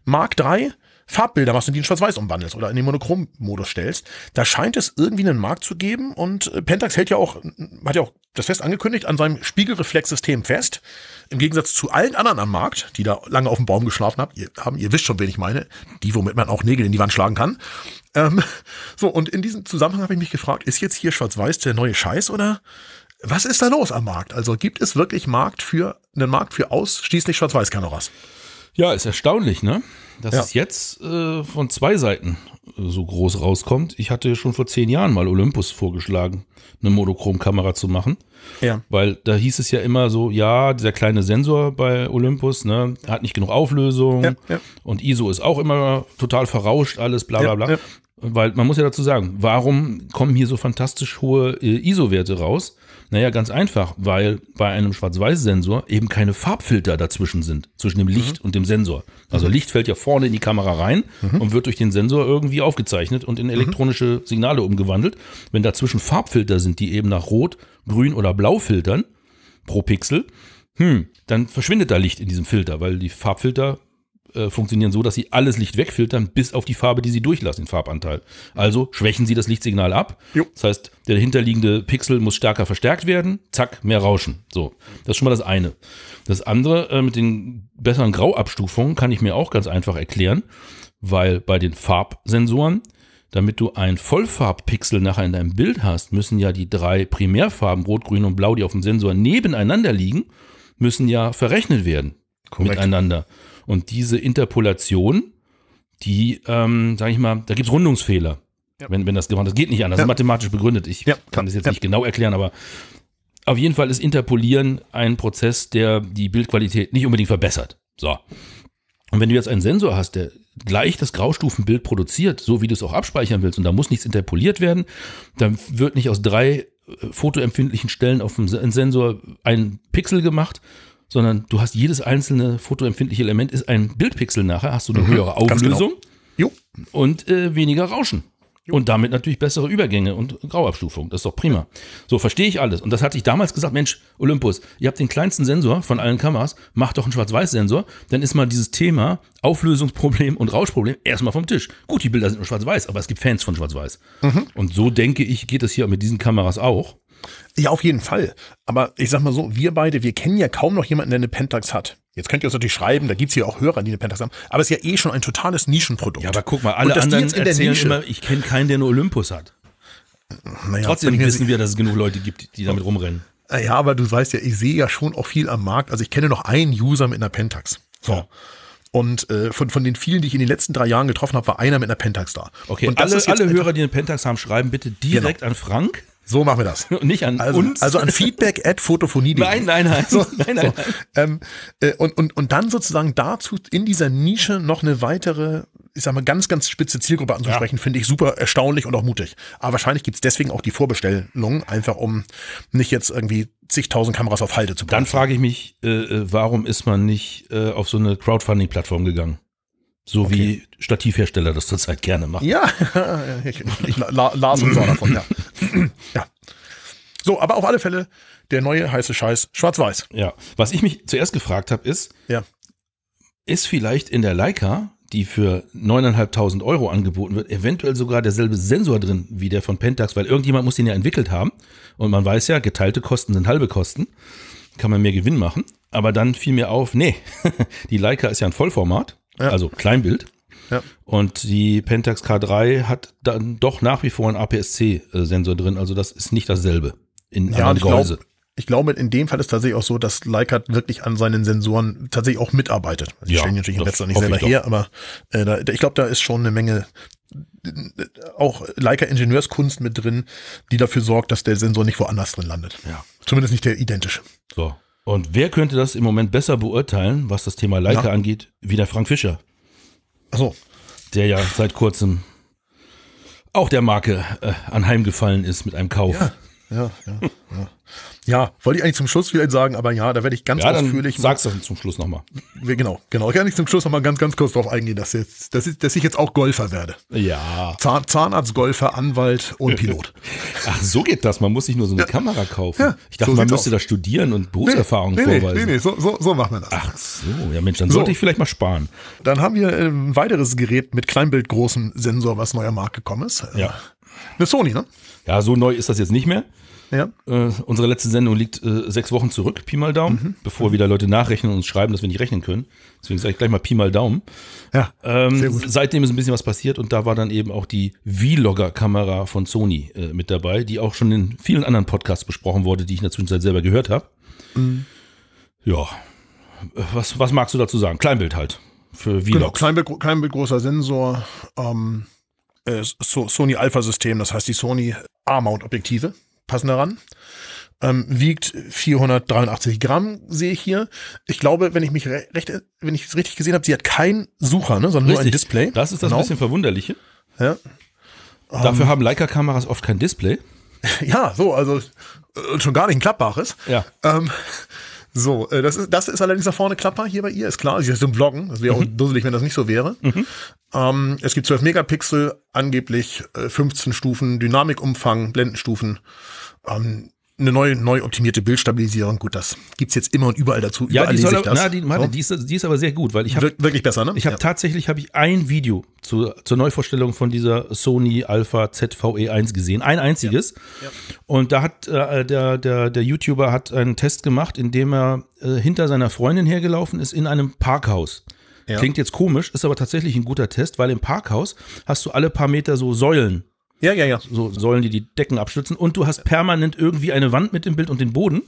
C: Mark III Farbbilder machst und die in Schwarz-Weiß umwandelst oder in den Monochrom-Modus stellst. Da scheint es irgendwie einen Markt zu geben und äh, Pentax hält ja auch, hat ja auch das fest angekündigt, an seinem Spiegelreflexsystem fest. Im Gegensatz zu allen anderen am Markt, die da lange auf dem Baum geschlafen haben, ihr, haben, ihr wisst schon, wen ich meine, die, womit man auch Nägel in die Wand schlagen kann. Ähm, so, und in diesem Zusammenhang habe ich mich gefragt, ist jetzt hier Schwarz-Weiß der neue Scheiß oder was ist da los am Markt? Also gibt es wirklich Markt für einen Markt für ausschließlich Schwarz-Weiß-Kameras?
A: Ja, ist erstaunlich, ne? Dass
C: Ja.
A: es jetzt äh, von zwei Seiten äh, so groß rauskommt. Ich hatte schon vor zehn Jahren mal Olympus vorgeschlagen, eine Monochrom-Kamera zu machen.
C: Ja.
A: Weil da hieß es ja immer so, ja, dieser kleine Sensor bei Olympus, ne, hat nicht genug Auflösung
C: Ja, ja.
A: und ISO ist auch immer total verrauscht, alles bla bla bla. Weil man muss ja dazu sagen, warum kommen hier so fantastisch hohe äh, ISO-Werte raus? Naja, ganz einfach, weil bei einem Schwarz-Weiß-Sensor eben keine Farbfilter dazwischen sind, zwischen dem Licht und dem Sensor. Also Licht fällt ja vorne in die Kamera rein und wird durch den Sensor irgendwie aufgezeichnet und in elektronische Signale umgewandelt. Wenn dazwischen Farbfilter sind, die eben nach Rot, Grün oder Blau filtern pro Pixel, hm, dann verschwindet da Licht in diesem Filter, weil die Farbfilter äh, funktionieren so, dass sie alles Licht wegfiltern, bis auf die Farbe, die sie durchlassen, den Farbanteil. Also schwächen sie das Lichtsignal ab.
C: Jo.
A: Das heißt, der hinterliegende Pixel muss stärker verstärkt werden. Zack, mehr Rauschen. So, das ist schon mal das eine. Das andere äh, mit den besseren Grauabstufungen kann ich mir auch ganz einfach erklären, weil bei den Farbsensoren damit du ein Vollfarbpixel nachher in deinem Bild hast, müssen ja die drei Primärfarben, Rot, Grün und Blau, die auf dem Sensor nebeneinander liegen, müssen ja verrechnet werden
C: Korrekt.
A: miteinander. Und diese Interpolation, die, ähm, sag ich mal, da gibt's Rundungsfehler. Wenn, wenn das gemacht Das geht nicht anders. Das
C: Ja.
A: ist mathematisch begründet. Ich
C: Ja,
A: kann das jetzt
C: Ja.
A: nicht genau erklären, aber auf jeden Fall ist Interpolieren ein Prozess, der die Bildqualität nicht unbedingt verbessert. So. Und wenn du jetzt einen Sensor hast, der gleich das Graustufenbild produziert, so wie du es auch abspeichern willst, und da muss nichts interpoliert werden, dann wird nicht aus drei äh, fotoempfindlichen Stellen auf dem Se- Sensor ein Pixel gemacht, sondern du hast jedes einzelne fotoempfindliche Element ist ein Bildpixel nachher, hast du eine höhere
C: Mhm. ganz genau.
A: Auflösung
C: Jo.
A: und äh, weniger Rauschen. Und damit natürlich bessere Übergänge und Grauabstufung. Das ist doch prima. So verstehe ich alles. Und das hatte ich damals gesagt, Mensch, Olympus, ihr habt den kleinsten Sensor von allen Kameras, macht doch einen Schwarz-Weiß-Sensor, dann ist mal dieses Thema Auflösungsproblem und Rauschproblem erstmal vom Tisch. Gut, die Bilder sind nur schwarz-weiß, aber es gibt Fans von schwarz-weiß. Und so denke ich, geht es hier mit diesen Kameras auch.
C: Ja, auf jeden Fall. Aber ich sag mal so, wir beide, wir kennen ja kaum noch jemanden, der eine Pentax hat. Jetzt könnt ihr uns natürlich schreiben, da gibt's hier auch Hörer, die eine Pentax haben. Aber es ist ja eh schon ein totales Nischenprodukt.
A: Ja, aber guck mal, alle anderen
C: jetzt in der
A: erzählen
C: Nische-
A: immer, ich kenne keinen, der eine Olympus hat.
C: naja,
A: Trotzdem wissen wir, dass es genug Leute gibt, die damit rumrennen.
C: Äh, Ja, aber du weißt ja, ich sehe ja schon auch viel am Markt. Also ich kenne noch einen User mit einer Pentax. So.
A: Ja.
C: Und äh, von, von den vielen, die ich in den letzten drei Jahren getroffen habe, war einer mit einer Pentax da.
A: Okay,
C: und
A: alle, alle Hörer, die eine Pentax haben, schreiben bitte direkt an Frank
C: So machen wir das.
A: und nicht an
C: Also,
A: uns.
C: also an Feedback at Fotophonie.de.
A: nein, nein, nein.
C: So,
A: nein, nein,
C: so. Ähm, äh, und, und, und dann sozusagen dazu in dieser Nische noch eine weitere, ich sag mal, ganz, ganz spitze Zielgruppe anzusprechen, finde ich super erstaunlich und auch mutig. Aber wahrscheinlich gibt's deswegen auch die Vorbestellung, einfach um nicht jetzt irgendwie zigtausend Kameras auf Halde zu bauen.
A: Dann frage ich mich, äh, äh, warum ist man nicht äh, auf so eine Crowdfunding-Plattform gegangen? So wie Stativhersteller das zurzeit gerne machen.
C: Ja, ich, ich la, las und sah davon, ja. ja. So, aber auf alle Fälle der neue heiße Scheiß schwarz-weiß.
A: Ja. Was ich mich zuerst gefragt habe, ist,
C: Ja.
A: ist vielleicht in der Leica, die für 9.500 Euro angeboten wird, eventuell sogar derselbe Sensor drin wie der von Pentax, weil irgendjemand muss den ja entwickelt haben. Und man weiß ja, geteilte Kosten sind halbe Kosten. Kann man mehr Gewinn machen. Aber dann fiel mir auf, nee, die Leica ist ja ein Vollformat,
C: Ja.
A: also Kleinbild.
C: Ja.
A: Und die Pentax K3 hat dann doch nach wie vor einen APS-C-Sensor drin. Also das ist nicht dasselbe in
C: Ja,
A: anderen
C: ich
A: Gehäuse.
C: glaube, ich glaube, in dem Fall ist tatsächlich auch so, dass Leica wirklich an seinen Sensoren tatsächlich auch mitarbeitet. Die
A: Ja,
C: stellen die natürlich im noch nicht selber her, aber äh, da, ich glaube, da ist schon eine Menge äh, auch Leica Ingenieurskunst mit drin, die dafür sorgt, dass der Sensor nicht woanders drin landet.
A: Ja.
C: Zumindest nicht der identische.
A: So. Und wer könnte das im Moment besser beurteilen, was das Thema Leica
C: Ja.
A: angeht, wie der Frank Fischer,
C: Achso,
A: der ja seit kurzem auch der Marke äh, anheimgefallen ist mit einem Kauf.
C: ja, ja, ja, ja. Ja, wollte ich eigentlich zum Schluss vielleicht sagen, aber ja, da werde ich ganz
A: Ja, dann
C: ausführlich.
A: sag's doch zum Schluss nochmal.
C: Genau, genau. Ich kann nicht zum Schluss nochmal ganz, ganz kurz darauf eingehen, dass, jetzt, dass, ich, dass ich jetzt auch Golfer werde.
A: Ja.
C: Zahn, Zahnarzt, Golfer, Anwalt und Pilot.
A: Ach, so geht das. Man muss sich nur so eine Kamera kaufen.
C: Ja,
A: ich dachte,
C: so
A: man müsste
C: aus.
A: da studieren und Berufserfahrung
C: nee, nee,
A: vorweisen.
C: nee, nee, so, so, so machen wir das.
A: Ach so, ja Mensch, dann
C: So.
A: sollte ich vielleicht mal sparen.
C: Dann haben wir äh, ein weiteres Gerät mit Kleinbild großem Sensor, was neuer Markt gekommen ist.
A: Ja.
C: Eine Sony, ne?
A: Ja, so neu ist das jetzt nicht mehr.
C: Ja.
A: Äh, unsere letzte Sendung liegt äh, sechs Wochen zurück, Pi mal Daumen,
C: Mhm.
A: bevor wieder Leute nachrechnen und uns schreiben, dass wir nicht rechnen können. Deswegen sage ich gleich mal Pi mal Daumen.
C: Ja.
A: Ähm,
C: Sehr gut.
A: seitdem ist ein bisschen was passiert und da war dann eben auch die Vlogger-Kamera von Sony äh, mit dabei, die auch schon in vielen anderen Podcasts besprochen wurde, die ich in der Zwischenzeit selber gehört habe.
C: Mhm.
A: Ja, was, was magst du dazu sagen? Kleinbild halt für Vlogs.
C: Genau, Kleinbild, Kleinbild großer Sensor, ähm, äh, so, Sony Alpha System, das heißt die Sony A-Mount Objektive passen daran. Ähm, wiegt 483 Gramm, sehe ich hier. Ich glaube, wenn ich mich re recht, wenn ich es richtig gesehen habe, sie hat keinen Sucher, ne, sondern nur ein
A: Richtig.
C: Display.
A: Das ist das
C: Genau.
A: bisschen Verwunderliche.
C: Ja.
A: Dafür haben Leica-Kameras oft kein Display.
C: ja, so, also äh, schon gar nicht ein klappbares.
A: Ja.
C: Ähm, so, äh, das ist, das ist allerdings da vorne klappbar hier bei ihr, ist klar. Sie ist im Vloggen. Das wäre auch dusselig, wenn das nicht so wäre. Ähm, es gibt 12 Megapixel, angeblich äh, 15 Stufen, Dynamikumfang, Blendenstufen. Ähm, eine neue, neu optimierte Bildstabilisierung. Gut, das gibt's jetzt immer und überall dazu.
A: Ja,
C: überall
A: die, soll, na, die, warte,
C: So.
A: die, ist, die ist aber sehr gut, weil ich habe
C: Wir- wirklich besser, ne?
A: Ich habe
C: ja.
A: tatsächlich habe ich ein Video zu, zur Neuvorstellung von dieser Sony Alpha ZVE1 gesehen, ein einziges. Und da hat äh, der der der YouTuber hat einen Test gemacht, in dem er äh, hinter seiner Freundin hergelaufen ist in einem Parkhaus.
C: Ja.
A: Klingt jetzt komisch, ist aber tatsächlich ein guter Test, weil im Parkhaus hast du alle paar Meter so Säulen,
C: Ja, ja, ja.
A: so Säulen, die die Decken abstützen und du hast permanent irgendwie eine Wand mit dem Bild und den Boden.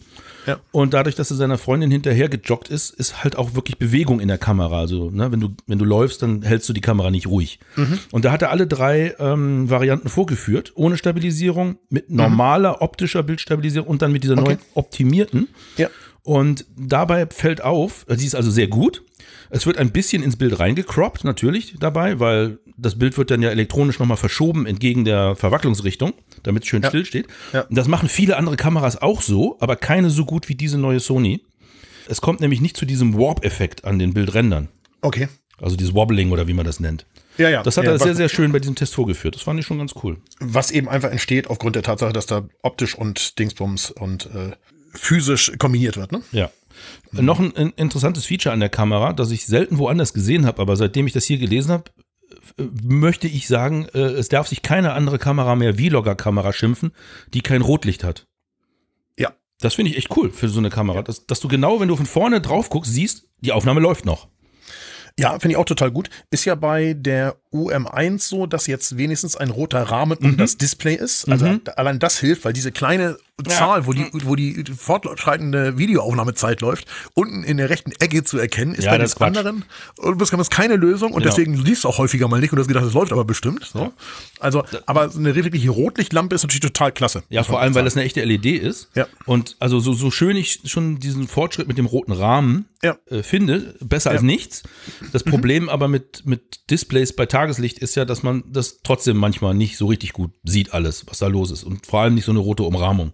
C: Ja.
A: Und dadurch, dass er seiner Freundin hinterher gejoggt ist, ist halt auch wirklich Bewegung in der Kamera. Also, ne, wenn du, wenn du läufst, dann hältst du die Kamera nicht ruhig.
C: Mhm.
A: Und da hat er alle drei ähm, Varianten vorgeführt, ohne Stabilisierung, mit normaler optischer Bildstabilisierung und dann mit dieser
C: Mhm. Okay.
A: neuen optimierten.
C: Ja.
A: Und dabei fällt auf, sie ist also sehr gut. Es wird ein bisschen ins Bild reingecroppt, natürlich dabei, weil das Bild wird dann ja elektronisch nochmal verschoben entgegen der Verwacklungsrichtung, damit es schön still steht.
C: Ja.
A: Das machen viele andere Kameras auch so, aber keine so gut wie diese neue Sony. Es kommt nämlich nicht zu diesem Warp-Effekt an den Bildrändern.
C: Okay.
A: Also dieses Wobbling oder wie man das nennt.
C: Ja, ja.
A: Das hat
C: ja,
A: er sehr, sehr schön bei diesem Test vorgeführt. Das fand ich schon ganz cool.
C: was eben einfach entsteht aufgrund der Tatsache, dass da optisch und Dingsbums und äh, physisch kombiniert wird, ne?
A: Ja. Noch ein, ein interessantes Feature an der Kamera, das ich selten woanders gesehen habe, aber seitdem ich das hier gelesen habe, äh, möchte ich sagen, äh, es darf sich keine andere Kamera mehr Vlogger-Kamera schimpfen, die kein Rotlicht hat.
C: Ja.
A: Das finde ich echt cool für so eine Kamera, dass, dass du genau, wenn du von vorne drauf guckst, siehst, die Aufnahme läuft noch.
C: Ja, finde ich auch total gut. Ist ja bei der UM1 so, dass jetzt wenigstens ein roter Rahmen um das Display ist. Also da- allein das hilft, weil diese kleine Zahl, wo die, wo die fortschreitende Videoaufnahmezeit läuft, unten in der rechten Ecke zu erkennen, ist
A: Ja,
C: bei den anderen und das ist keine Lösung und
A: Genau.
C: deswegen liest du auch häufiger mal nicht und hast gedacht, das läuft aber bestimmt. So. Also, aber eine wirkliche Rotlichtlampe ist natürlich total klasse.
A: Ja, vor allem, weil das eine echte LED ist.
C: Ja.
A: Und also so, so schön ich schon diesen Fortschritt mit dem roten Rahmen
C: Ja.
A: äh, finde, besser als nichts. Das Problem aber mit, mit Displays bei Tageslicht ist ja, dass man das trotzdem manchmal nicht so richtig gut sieht, alles, was da los ist. Und vor allem nicht so eine rote Umrahmung.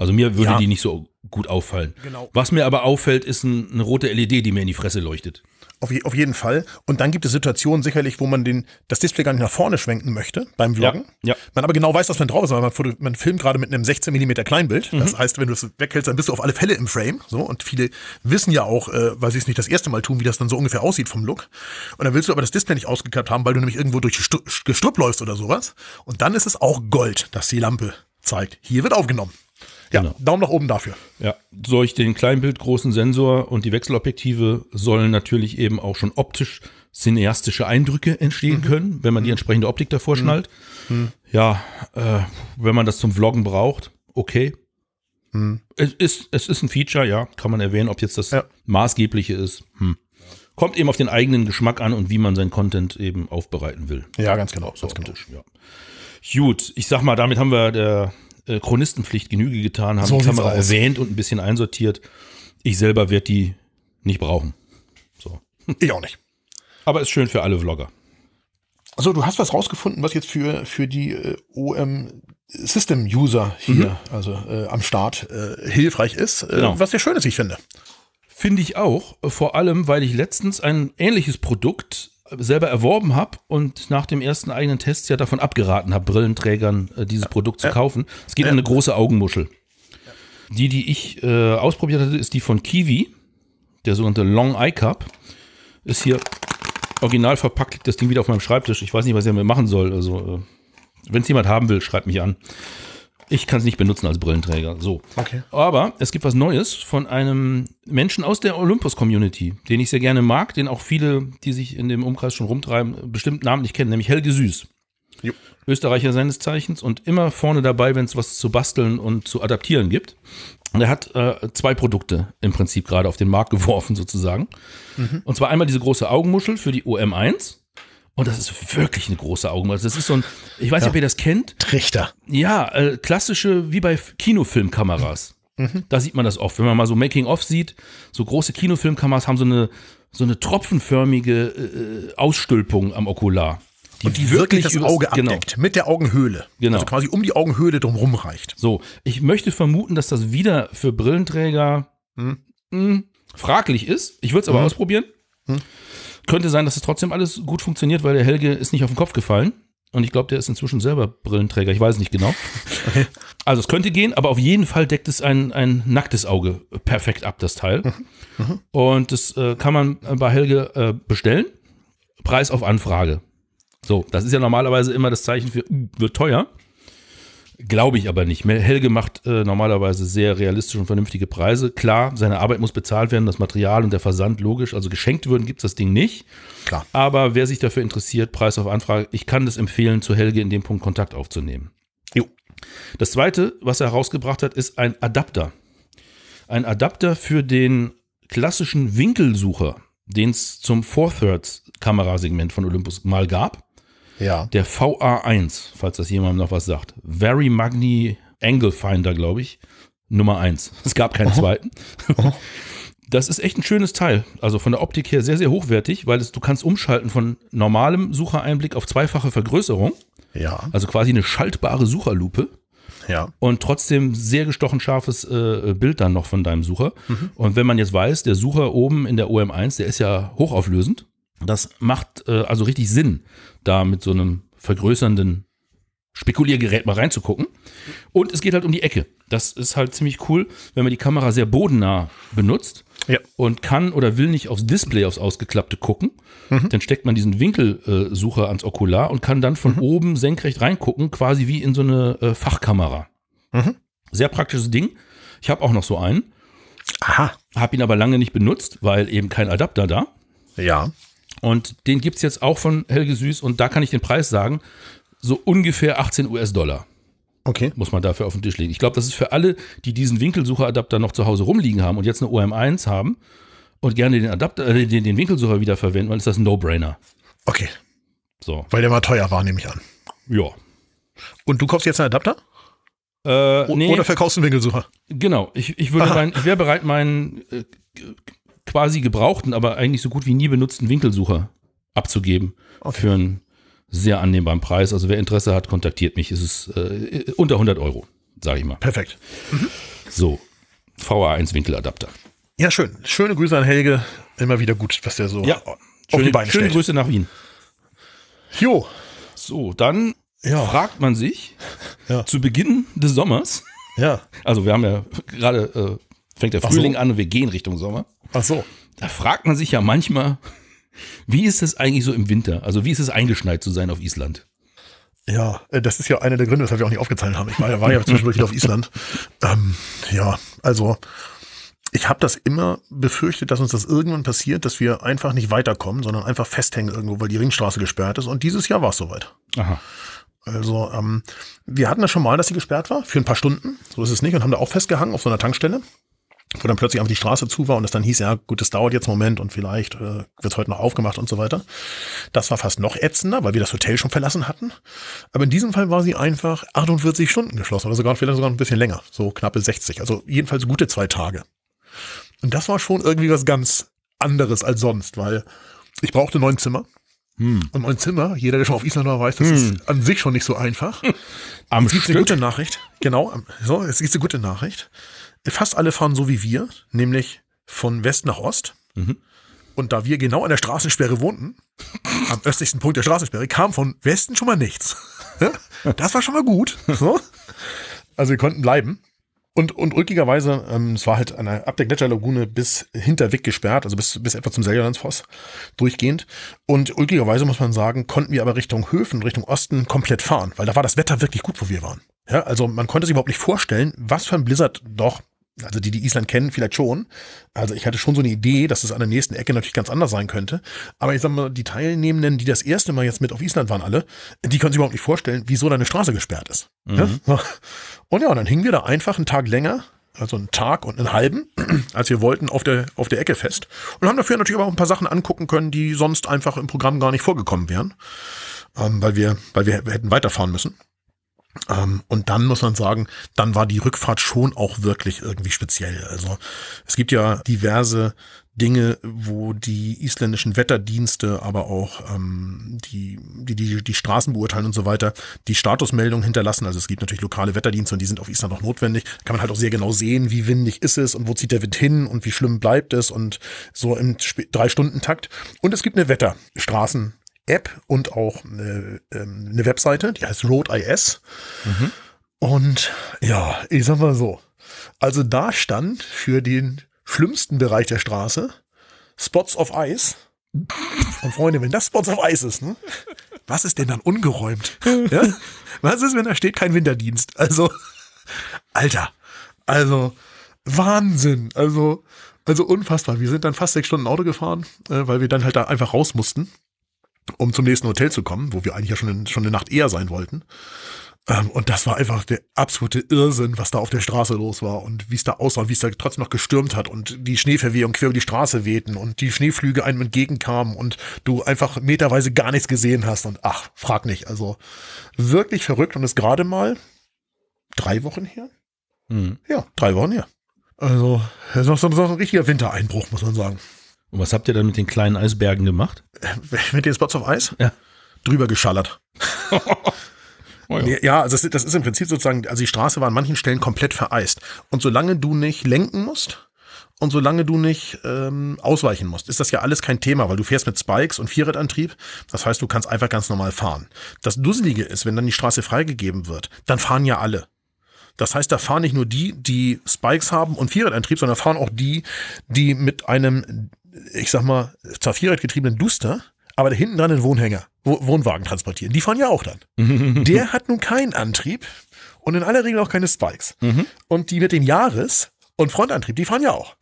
A: Also mir würde
C: Ja.
A: die nicht so gut auffallen.
C: Genau.
A: Was mir aber auffällt, ist ein, eine rote LED, die mir in die Fresse leuchtet.
C: Auf, je, auf jeden Fall. Und dann gibt es Situationen sicherlich, wo man den, das Display gar nicht nach vorne schwenken möchte beim Vloggen.
A: Ja, ja.
C: Man aber genau weiß, was man drauf ist, weil man, man filmt gerade mit einem 16 mm Kleinbild.
A: Mhm.
C: Das heißt, wenn du es weghältst, dann bist du auf alle Fälle im Frame. So und viele wissen ja auch, äh, weil sie es nicht das erste Mal tun, wie das dann so ungefähr aussieht vom Look. Und dann willst du aber das Display nicht ausgeklappt haben, weil du nämlich irgendwo durch Gestrüpp läufst oder sowas. Und dann ist es auch Gold, dass die Lampe zeigt. Hier wird aufgenommen. Ja,
A: Genau.
C: Daumen nach oben dafür.
A: Ja, durch den Kleinbild großen Sensor und die Wechselobjektive sollen natürlich eben auch schon optisch cineastische Eindrücke entstehen können, wenn man die entsprechende Optik davor schnallt. Ja, äh, wenn man das zum Vloggen braucht, okay. Es, ist, es ist ein Feature, ja, kann man erwähnen, ob jetzt das
C: Ja.
A: maßgebliche ist. Hm. Kommt eben auf den eigenen Geschmack an und wie man seinen Content eben aufbereiten will.
C: Ja, ganz genau.
A: So
C: ganz genau.
A: ja. Gut, ich sag mal, damit haben wir der äh, Chronistenpflicht Genüge getan, haben
C: So
A: die Kamera
C: aus.
A: erwähnt und ein bisschen einsortiert. Ich selber werde die nicht brauchen. So.
C: Ich auch nicht.
A: Aber ist schön für alle Vlogger.
C: Also du hast was rausgefunden, was jetzt für, für die äh, OM System User hier, also äh, am Start, äh, hilfreich ist, äh,
A: Genau.
C: was sehr schön ist, ich finde.
A: Finde ich auch, vor allem, weil ich letztens ein ähnliches Produkt selber erworben habe und nach dem ersten eigenen Test ja davon abgeraten habe, Brillenträgern äh, dieses Produkt zu kaufen. Es geht um eine große Augenmuschel. Die, die ich äh, ausprobiert hatte, ist die von Kiwi, der sogenannte Long Eye Cup. Ist hier original verpackt, liegt das Ding wieder auf meinem Schreibtisch. Ich weiß nicht, was ich damit machen soll. Also, äh, wenn es jemand haben will, schreibt mich an. Ich kann es nicht benutzen als Brillenträger. So.
C: Okay.
A: Aber es gibt was Neues von einem Menschen aus der Olympus-Community, den ich sehr gerne mag, den auch viele, die sich in dem Umkreis schon rumtreiben, bestimmt namentlich kennen, nämlich Helge Süß.
C: Jo.
A: Österreicher seines Zeichens und immer vorne dabei, wenn es was zu basteln und zu adaptieren gibt. Und er hat äh, zwei Produkte im Prinzip gerade auf den Markt geworfen, sozusagen. Und zwar einmal diese große Augenmuschel für die OM1. Und das ist wirklich eine große Augenmuschel. Das ist so ein, ich weiß nicht, ob ihr das kennt.
C: Trichter.
A: Ja, äh, klassische, wie bei F- Kinofilmkameras. Da sieht man das oft. Wenn man mal so Making-of sieht, so große Kinofilmkameras haben so eine, so eine tropfenförmige äh, Ausstülpung am Okular.
C: Und die wirklich das
A: übers-
C: Auge
A: genau.
C: abdeckt, mit der Augenhöhle.
A: Genau.
C: Also quasi um die Augenhöhle drumherum reicht.
A: So, ich möchte vermuten, dass das wieder für Brillenträger mh, fraglich ist. Ich würde es aber ausprobieren. Könnte sein, dass es trotzdem alles gut funktioniert, weil der Helge ist nicht auf den Kopf gefallen. Und ich glaube, der ist inzwischen selber Brillenträger. Ich weiß nicht genau. Also es könnte gehen, aber auf jeden Fall deckt es ein, ein nacktes Auge perfekt ab, das Teil. Und das äh, kann man bei Helge äh, bestellen. Preis auf Anfrage. So, das ist ja normalerweise immer das Zeichen für, wird teuer. Glaube ich aber nicht. Helge macht äh, normalerweise sehr realistische und vernünftige Preise. Klar, seine Arbeit muss bezahlt werden, das Material und der Versand logisch. Also geschenkt würden gibt es das Ding nicht.
C: Klar.
A: Aber wer sich dafür interessiert, Preis auf Anfrage, ich kann das empfehlen, zu Helge in dem Punkt Kontakt aufzunehmen.
C: Jo.
A: Das zweite, was er herausgebracht hat, ist ein Adapter. Ein Adapter für den klassischen Winkelsucher, den es zum Four-Thirds-Kamerasegment von Olympus mal gab.
C: Ja.
A: Der VA1, falls das jemandem noch was sagt. Very Magni Angle Finder, glaube ich. Nummer 1. Es gab keinen zweiten. Das ist echt ein schönes Teil. Also von der Optik her sehr, sehr hochwertig, weil es, du kannst umschalten von normalem Suchereinblick auf zweifache Vergrößerung.
C: Ja.
A: Also quasi eine schaltbare Sucherlupe
C: Ja.
A: und trotzdem sehr gestochen scharfes äh, Bild dann noch von deinem Sucher. Und wenn man jetzt weiß, der Sucher oben in der OM1, der ist ja hochauflösend, das macht äh, also richtig Sinn, da mit so einem vergrößernden Spekuliergerät mal reinzugucken. Und es geht halt um die Ecke. Das ist halt ziemlich cool, wenn man die Kamera sehr bodennah benutzt
C: Ja.
A: und kann oder will nicht aufs Display, aufs ausgeklappte gucken. Dann steckt man diesen Winkelsucher ans Okular und kann dann von oben senkrecht reingucken, quasi wie in so eine äh, Fachkamera. Sehr praktisches Ding. Ich habe auch noch so einen,
C: Aha.
A: habe ihn aber lange nicht benutzt, weil eben kein Adapter da.
C: Ja.
A: Und den gibt's jetzt auch von Helge Süß und da kann ich den Preis sagen, so ungefähr 18 US-Dollar
C: Okay.
A: muss man dafür auf den Tisch legen. Ich glaube, das ist für alle, die diesen Winkelsucheradapter noch zu Hause rumliegen haben und jetzt eine OM1 haben und gerne den Adapter, äh, den, den Winkelsucher wieder verwenden, weil ist das ein No-Brainer.
C: Okay.
A: So,
C: Weil der mal teuer war, nehme ich an.
A: ja.
C: Und du kaufst jetzt einen Adapter?
A: Äh, nee,
C: Oder verkaufst einen Winkelsucher?
A: genau. Ich, ich würde
C: Aha.
A: mein, ich wäre bereit, meinen äh, quasi gebrauchten, aber eigentlich so gut wie nie benutzten Winkelsucher abzugeben
C: Okay.
A: für einen sehr annehmbaren Preis. Also wer Interesse hat, kontaktiert mich. Es ist äh, unter 100 Euro, sage ich mal.
C: Perfekt.
A: So, VA1 Winkeladapter.
C: Ja, schön. Schöne Grüße an Helge. Immer wieder gut, was der so
A: Ja,
C: auf
A: schöne,
C: die Beine
A: schöne
C: stellt.
A: Grüße nach Wien.
C: Jo.
A: So, dann
C: Ja.
A: fragt man sich
C: Ja.
A: zu Beginn des Sommers,
C: Ja.
A: also wir haben ja gerade, äh, fängt der
C: Ach so.
A: Frühling an und wir gehen Richtung Sommer.
C: Ach so.
A: Da fragt man sich ja manchmal, wie ist es eigentlich so im Winter? Also wie ist es eingeschneit zu sein auf Island?
C: Ja, äh, das ist ja einer der Gründe, weshalb wir auch nicht aufgezeichnet haben. Ich war ja, war ja zwischendurch wieder auf Island. Ähm, ja, also ich habe das immer befürchtet, dass uns das irgendwann passiert, dass wir einfach nicht weiterkommen, sondern einfach festhängen irgendwo, weil die Ringstraße gesperrt ist. Und dieses Jahr war es soweit.
A: Aha.
C: Also ähm, wir hatten das schon mal, dass sie gesperrt war, für ein paar Stunden. So ist es nicht. Und haben da auch festgehangen auf so einer Tankstelle, wo dann plötzlich einfach die Straße zu war und es dann hieß, ja gut, das dauert jetzt einen Moment und vielleicht äh, wird es heute noch aufgemacht und so weiter. Das war fast noch ätzender, weil wir das Hotel schon verlassen hatten. Aber in diesem Fall war sie einfach 48 Stunden geschlossen oder sogar vielleicht sogar ein bisschen länger, so knappe 60. Also jedenfalls gute zwei Tage. Und das war schon irgendwie was ganz anderes als sonst, weil ich brauchte neun Zimmer. Und neun Zimmer, jeder, der schon auf Island war, weiß, das ist an sich schon nicht so einfach.
A: Am
C: Es gibt eine
A: Stück.
C: gute Nachricht. Genau, so, es gibt eine gute Nachricht. Fast alle fahren so wie wir, nämlich von West nach Ost. Und da wir genau an der Straßensperre wohnten, am östlichsten Punkt der Straßensperre, kam von Westen schon mal nichts. Das war schon mal gut. So. Also wir konnten bleiben. Und, und ulkigerweise, ähm, es war halt eine, ab der Gletscherlagune bis hinter Wick gesperrt, also bis, bis etwa zum Seljalandsfoss durchgehend. Und ulkigerweise muss man sagen, konnten wir aber Richtung Höfen, Richtung Osten komplett fahren, weil da war das Wetter wirklich gut, wo wir waren. Ja, also man konnte sich überhaupt nicht vorstellen, was für ein Blizzard doch, also die, die Island kennen, vielleicht schon. Also ich hatte schon so eine Idee, dass es an der nächsten Ecke natürlich ganz anders sein könnte. Aber ich sag mal, die Teilnehmenden, die das erste Mal jetzt mit auf Island waren alle, die können sich überhaupt nicht vorstellen, wieso da eine Straße gesperrt ist. Ja? So. Und ja, und dann hingen wir da einfach einen Tag länger, also einen Tag und einen halben, als wir wollten, auf der, auf der Ecke fest. Und haben dafür natürlich aber auch ein paar Sachen angucken können, die sonst einfach im Programm gar nicht vorgekommen wären. Ähm, weil wir, weil wir hätten weiterfahren müssen. Ähm, und dann muss man sagen, dann war die Rückfahrt schon auch wirklich irgendwie speziell. Also es gibt ja diverse Dinge, wo die isländischen Wetterdienste, aber auch ähm, die, die, die, die Straßen beurteilen und so weiter, die Statusmeldung hinterlassen. Also es gibt natürlich lokale Wetterdienste und die sind auf Island auch notwendig. Da kann man halt auch sehr genau sehen, wie windig ist es und wo zieht der Wind hin und wie schlimm bleibt es und so im Drei-Stunden-Takt. Und es gibt eine Wetterstraßen. App und auch eine, ähm, eine Webseite, die heißt Road.is. Und ja, ich sag mal so. Also da stand für den schlimmsten Bereich der Straße Spots of Ice. Und Freunde, wenn das Spots of Ice ist, ne? Was ist denn dann ungeräumt? ja? Was ist, wenn da steht kein Winterdienst? Also, Alter, also Wahnsinn. Also, also unfassbar. Wir sind dann fast sechs Stunden Auto gefahren, äh, weil wir dann halt da einfach raus mussten, um zum nächsten Hotel zu kommen, wo wir eigentlich ja schon, in, schon eine Nacht eher sein wollten. Ähm, und das war einfach der absolute Irrsinn, was da auf der Straße los war und wie es da aussah und wie es da trotzdem noch gestürmt hat und die Schneeverwehung quer über die Straße wehten und die Schneeflüge einem entgegenkamen und du einfach meterweise gar nichts gesehen hast und ach, frag nicht. Also wirklich verrückt und ist gerade mal drei Wochen her.
A: Mhm.
C: Ja, drei Wochen her. Also, das ist noch so, so ein richtiger Wintereinbruch, muss man sagen.
A: Und was habt ihr dann mit den kleinen Eisbergen gemacht?
C: Mit den Spots auf Eis?
A: Ja.
C: Drüber geschallert.
A: Oh ja.
C: Ja, also das, ist- das ist im Prinzip sozusagen, also die Straße war an manchen Stellen komplett vereist. Und solange du nicht lenken musst und solange du nicht ähm, ausweichen musst, ist das ja alles kein Thema, weil du fährst mit Spikes und Vierradantrieb. Das heißt, du kannst einfach ganz normal fahren. Das Dusselige ist, wenn dann die Straße freigegeben wird, dann fahren ja alle. Das heißt, da fahren nicht nur die, die Spikes haben und Vierradantrieb, sondern fahren auch die, die mit einem, ich sag mal, zwar getriebenen Duster, aber da hinten dran einen Wohnhänger, Wo- Wohnwagen transportieren. Die fahren ja auch dann. Der hat nun keinen Antrieb und in aller Regel auch keine Spikes. Und die mit dem Jahres- und Frontantrieb, die fahren ja auch.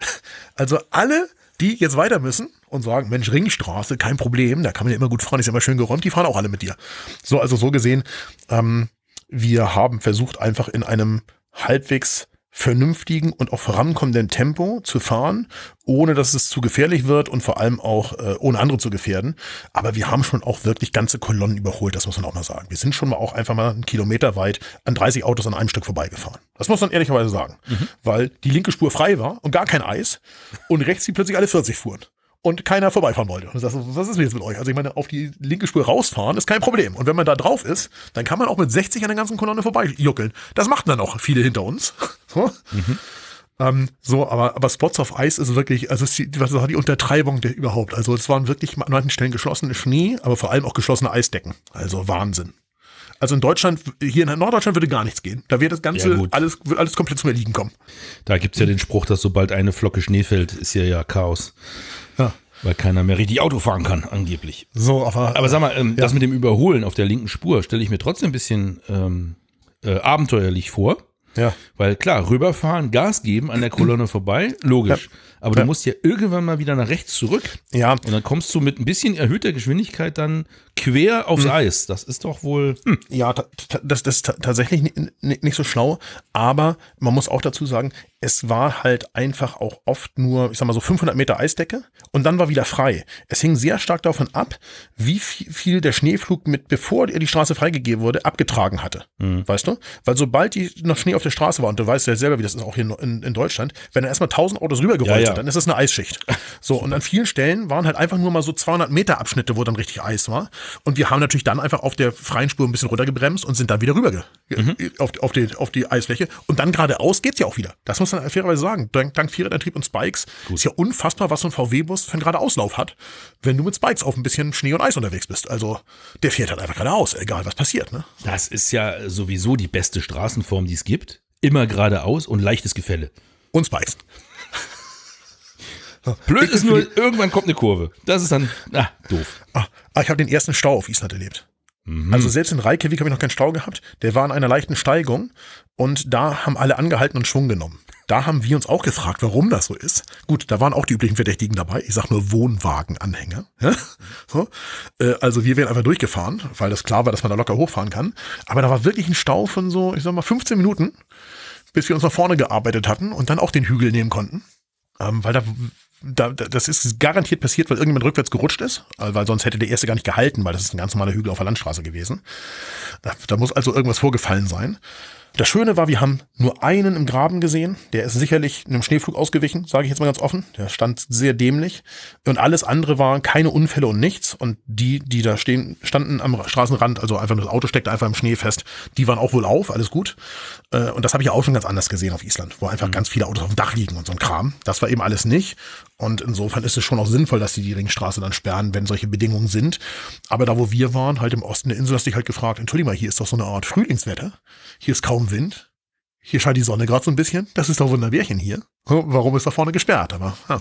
C: Also alle, die jetzt weiter müssen und sagen, Mensch, Ringstraße, kein Problem, da kann man ja immer gut fahren, ist ja immer schön geräumt, die fahren auch alle mit dir. So, also so gesehen, ähm, wir haben versucht, einfach in einem halbwegs vernünftigen und auch vorankommenden Tempo zu fahren, ohne dass es zu gefährlich wird und vor allem auch äh, ohne andere zu gefährden. Aber wir haben schon auch wirklich ganze Kolonnen überholt, das muss man auch mal sagen. Wir sind schon mal auch einfach mal einen Kilometer weit an 30 Autos an einem Stück vorbeigefahren. Das muss man ehrlicherweise sagen, weil die linke Spur frei war und gar kein Eis und rechts die plötzlich alle 40 fuhren und keiner vorbeifahren wollte. Und so, was ist denn jetzt mit euch? Also ich meine, auf die linke Spur rausfahren ist kein Problem. Und wenn man da drauf ist, dann kann man auch mit 60 an der ganzen Kolonne vorbeijuckeln. Das machten dann auch viele hinter uns. So, ähm, so aber, aber Spots auf Eis ist wirklich, also die, was war die Untertreibung der überhaupt. Also es waren wirklich an manchen Stellen geschlossene Schnee, aber vor allem auch geschlossene Eisdecken. Also Wahnsinn. Also in Deutschland, hier in Norddeutschland würde gar nichts gehen. Da wird das Ganze
A: Ja,
C: alles, wird alles komplett zum Erliegen kommen.
A: Da gibt's ja den Spruch, dass sobald eine Flocke Schnee fällt, ist hier ja Chaos.
C: Ja.
A: Weil keiner mehr richtig Auto fahren kann, angeblich.
C: So, aber,
A: Aber sag mal, ähm, das mit dem Überholen auf der linken Spur stelle ich mir trotzdem ein bisschen ähm, äh, abenteuerlich vor.
C: ja.
A: Weil klar, rüberfahren, Gas geben, an der Kolonne vorbei, logisch. Aber
C: Ja.
A: du musst ja irgendwann mal wieder nach rechts zurück.
C: Ja,
A: Und dann kommst du mit ein bisschen erhöhter Geschwindigkeit dann quer aufs Eis. Das ist doch wohl. Hm.
C: Ja, das, das ist ta- tatsächlich ni- ni- nicht so schlau, aber man muss auch dazu sagen, es war halt einfach auch oft nur, ich sag mal so 500 Meter Eisdecke und dann war wieder frei. Es hing sehr stark davon ab, wie viel, der Schneeflug mit, bevor er die Straße freigegeben wurde, abgetragen hatte. Weißt du? Weil sobald die noch Schnee auf der Straße war, und du weißt ja selber, wie das ist auch hier in, in Deutschland, wenn da erstmal 1000 Autos rübergerollt
A: Ja, ja.
C: Sind, dann ist das eine Eisschicht. So, und an vielen Stellen waren halt einfach nur mal so 200 Meter Abschnitte, wo dann richtig Eis war. Und wir haben natürlich dann einfach auf der freien Spur ein bisschen runtergebremst und sind dann wieder rüber ge- auf, auf, die, auf die Eisfläche. Und dann geradeaus geht's ja auch wieder. Das muss man fairerweise sagen. Dank, dank Vierradantrieb und Spikes ist ja unfassbar, was so ein VW-Bus für einen Geradeauslauf hat, wenn du mit Spikes auf ein bisschen Schnee und Eis unterwegs bist. Also, der fährt halt einfach geradeaus, egal was passiert, ne?
A: Das ist ja sowieso die beste Straßenform, die es gibt. Immer geradeaus und leichtes Gefälle.
C: Und Spikes.
A: Blöd ist nur, irgendwann kommt eine Kurve. Das ist dann, ah, doof.
C: Ah, ich habe den ersten Stau auf Island erlebt. Also selbst in Reykjavik habe ich noch keinen Stau gehabt. Der war in einer leichten Steigung und da haben alle angehalten und Schwung genommen. Da haben wir uns auch gefragt, warum das so ist. Gut, da waren auch die üblichen Verdächtigen dabei. Ich sag nur Wohnwagenanhänger. Ja? So. Äh, Also wir wären einfach durchgefahren, weil das klar war, dass man da locker hochfahren kann. Aber da war wirklich ein Stau von so, ich sag mal, 15 Minuten, bis wir uns nach vorne gearbeitet hatten und dann auch den Hügel nehmen konnten. Ähm, weil da, da, da- das ist garantiert passiert, weil irgendjemand rückwärts gerutscht ist, äh, weil sonst hätte der erste gar nicht gehalten, weil das ist ein ganz normaler Hügel auf der Landstraße gewesen. Da, da muss also irgendwas vorgefallen sein. Das Schöne war, wir haben nur einen im Graben gesehen. Der ist sicherlich einem Schneeflug ausgewichen, sage ich jetzt mal ganz offen. Der stand sehr dämlich. Und alles andere waren keine Unfälle und nichts. Und die, die da stehen, standen am Straßenrand, also einfach das Auto steckte einfach im Schnee fest, die waren auch wohl auf, alles gut. Äh, Und das habe ich ja auch schon ganz anders gesehen auf Island, wo einfach ganz viele Autos auf dem Dach liegen und so ein Kram. Das war eben alles nicht. Und insofern ist es schon auch sinnvoll, dass die die Ringstraße dann sperren, wenn solche Bedingungen sind. Aber da, wo wir waren, halt im Osten der Insel, hast du dich halt gefragt, entschuldige mal, hier ist doch so eine Art Frühlingswetter. Hier ist kaum Wind. Hier scheint die Sonne gerade so ein bisschen. Das ist doch Wunderbärchen hier. Warum ist da vorne gesperrt? Aber ja,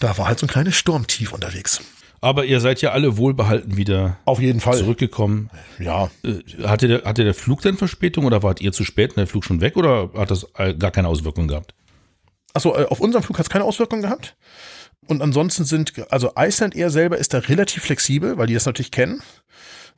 C: da war halt so ein kleines Sturmtief unterwegs.
A: Aber ihr seid ja alle wohlbehalten wieder
C: Auf jeden Fall.
A: zurückgekommen.
C: Ja.
A: Äh, Hatte der, hatte der Flug denn Verspätung oder wart ihr zu spät und der Flug schon weg oder hat das gar keine Auswirkungen gehabt?
C: Achso, äh, auf unserem Flug hat es keine Auswirkungen gehabt. Und ansonsten sind, also Iceland Air selber ist da relativ flexibel, weil die das natürlich kennen.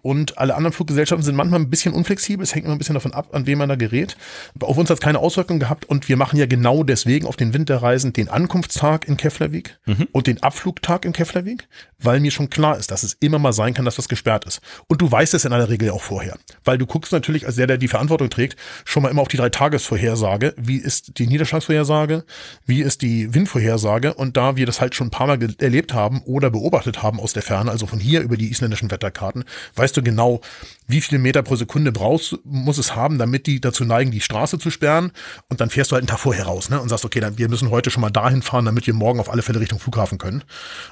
C: Und alle anderen Fluggesellschaften sind manchmal ein bisschen unflexibel. Es hängt immer ein bisschen davon ab, an wen man da gerät. Auf uns hat es keine Auswirkungen gehabt. Und wir machen ja genau deswegen auf den Winterreisen den Ankunftstag in Keflavik und den Abflugtag in Keflavik, weil mir schon klar ist, dass es immer mal sein kann, dass das gesperrt ist. Und du weißt es in aller Regel auch vorher. Weil du guckst natürlich als der, der die Verantwortung trägt, schon mal immer auf die drei Tagesvorhersage. Wie ist die Niederschlagsvorhersage? Wie ist die Windvorhersage? Und da wir das halt schon ein paar Mal erlebt haben oder beobachtet haben aus der Ferne, also von hier über die isländischen Wetterkarten, weißt du genau, wie viele Meter pro Sekunde brauchst, muss es haben, damit die dazu neigen, die Straße zu sperren. Und dann fährst du halt einen Tag vorher raus ne? und sagst, okay, dann, wir müssen heute schon mal dahin fahren, damit wir morgen auf alle Fälle Richtung Flughafen können.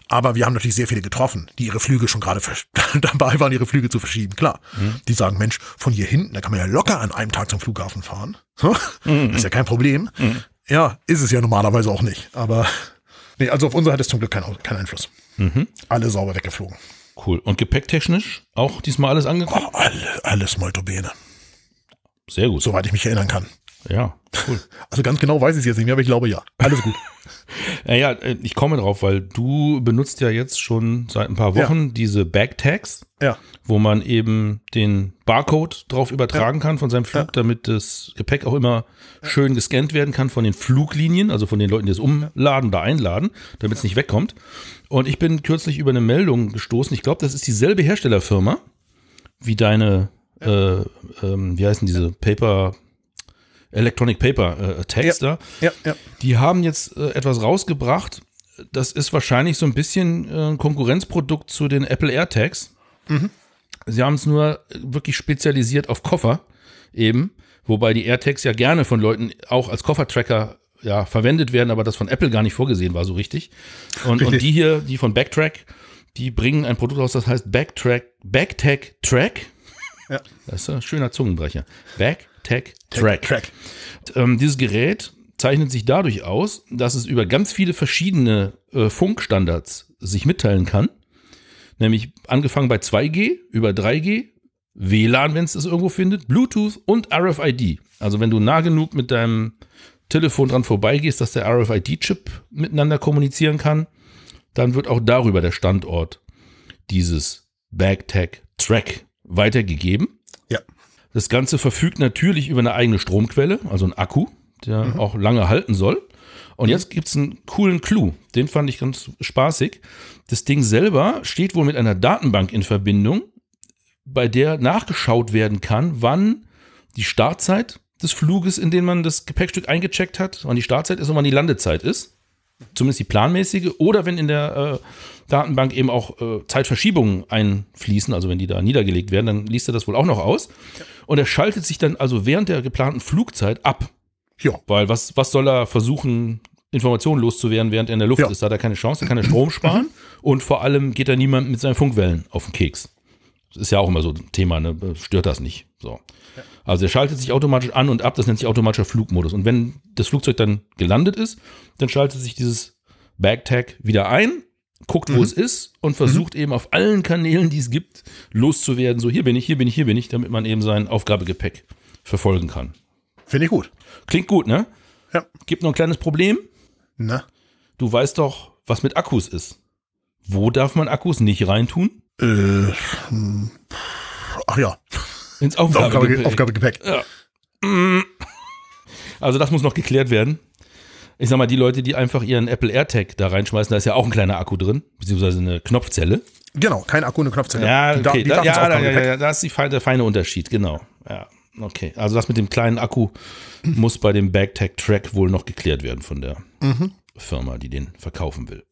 C: Aber wir haben natürlich sehr viele getroffen, die ihre Flüge schon gerade dabei waren, ihre Flüge zu verschieben. Klar, die sagen, Mensch, von hier hinten, da kann man ja locker an einem Tag zum Flughafen fahren. Das ist ja kein Problem. Ja, ist es ja normalerweise auch nicht. Aber nee, also auf unser hat es zum Glück keinen keinen Einfluss. Alle sauber weggeflogen.
A: Cool. Und gepäcktechnisch auch diesmal alles angekommen?
C: Oh, alle, alles molto bene.
A: Sehr gut.
C: Soweit ich mich erinnern kann.
A: Ja, cool.
C: Also ganz genau weiß ich es jetzt nicht mehr, aber ich glaube ja. Alles gut.
A: Naja, äh, ich komme drauf, weil du benutzt ja jetzt schon seit ein paar Wochen diese Bagtags,
C: ja.
A: wo man eben den Barcode drauf übertragen kann von seinem Flug, damit das Gepäck auch immer schön gescannt werden kann von den Fluglinien, also von den Leuten, die es umladen oder einladen, damit es nicht wegkommt. Und ich bin kürzlich über eine Meldung gestoßen. Ich glaube, das ist dieselbe Herstellerfirma wie deine, äh, ähm, wie heißen diese Paper, Electronic Paper äh, Tags da.
C: Ja, ja.
A: Die haben jetzt äh, etwas rausgebracht. Das ist wahrscheinlich so ein bisschen äh, ein Konkurrenzprodukt zu den Apple AirTags. Sie haben es nur wirklich spezialisiert auf Koffer eben, wobei die AirTags ja gerne von Leuten auch als Koffertracker ja, verwendet werden, aber das von Apple gar nicht vorgesehen war so richtig. Und, und die hier, die von Backtrack, die bringen ein Produkt raus, das heißt Backtrack, Backtag Track.
C: Ja.
A: Das ist ein schöner Zungenbrecher. Backtag Track.
C: Track.
A: Ähm, dieses Gerät zeichnet sich dadurch aus, dass es über ganz viele verschiedene äh, Funkstandards sich mitteilen kann. Nämlich angefangen bei 2G, über 3G, WLAN, wenn es das irgendwo findet, Bluetooth und RFID. Also wenn du nah genug mit deinem Telefon dran vorbeigehst, dass der RFID-Chip miteinander kommunizieren kann, dann wird auch darüber der Standort dieses Bagtag-Track weitergegeben. Das Ganze verfügt natürlich über eine eigene Stromquelle, also einen Akku, der auch lange halten soll. Und jetzt gibt's einen coolen Clou, den fand ich ganz spaßig. Das Ding selber steht wohl mit einer Datenbank in Verbindung, bei der nachgeschaut werden kann, wann die Startzeit des Fluges, in den man das Gepäckstück eingecheckt hat, wann die Startzeit ist und wann die Landezeit ist. Zumindest die planmäßige. Oder wenn in der äh, Datenbank eben auch äh, Zeitverschiebungen einfließen, also wenn die da niedergelegt werden, dann liest er das wohl auch noch aus. Und er schaltet sich dann also während der geplanten Flugzeit ab.
C: Ja.
A: Weil was, was soll er versuchen, Informationen loszuwerden, während er in der Luft
C: Ja.
A: ist? Da hat er keine Chance, er kann er Strom sparen und vor allem geht er niemand mit seinen Funkwellen auf den Keks. Das ist ja auch immer so ein Thema, ne? Stört das nicht. So. Also er schaltet sich automatisch an und ab, das nennt sich automatischer Flugmodus. Und wenn das Flugzeug dann gelandet ist, dann schaltet sich dieses Bagtag wieder ein, guckt, wo es ist und versucht eben auf allen Kanälen, die es gibt, loszuwerden. So, hier bin ich, hier bin ich, hier bin ich, damit man eben sein Aufgabegepäck verfolgen kann.
C: Finde ich gut.
A: Klingt gut, ne?
C: Ja.
A: Gibt noch ein kleines Problem.
C: Na.
A: Du weißt doch, was mit Akkus ist. Wo darf man Akkus nicht reintun?
C: Äh, ach ja.
A: Ins
C: Aufgabe,
A: Aufgabegepäck.
C: Aufgabegepäck.
A: Also das muss noch geklärt werden. Ich sag mal, die Leute, die einfach ihren Apple AirTag da reinschmeißen, da ist ja auch ein kleiner Akku drin, beziehungsweise eine Knopfzelle.
C: Genau, kein Akku, eine Knopfzelle.
A: Ja, okay.
C: die
A: Da, ja, da, ja, ja, da ist die feine, der feine Unterschied, genau. Ja, okay. Also das mit dem kleinen Akku muss bei dem Bagtag Track wohl noch geklärt werden von der
C: Mhm.
A: Firma, die den verkaufen will.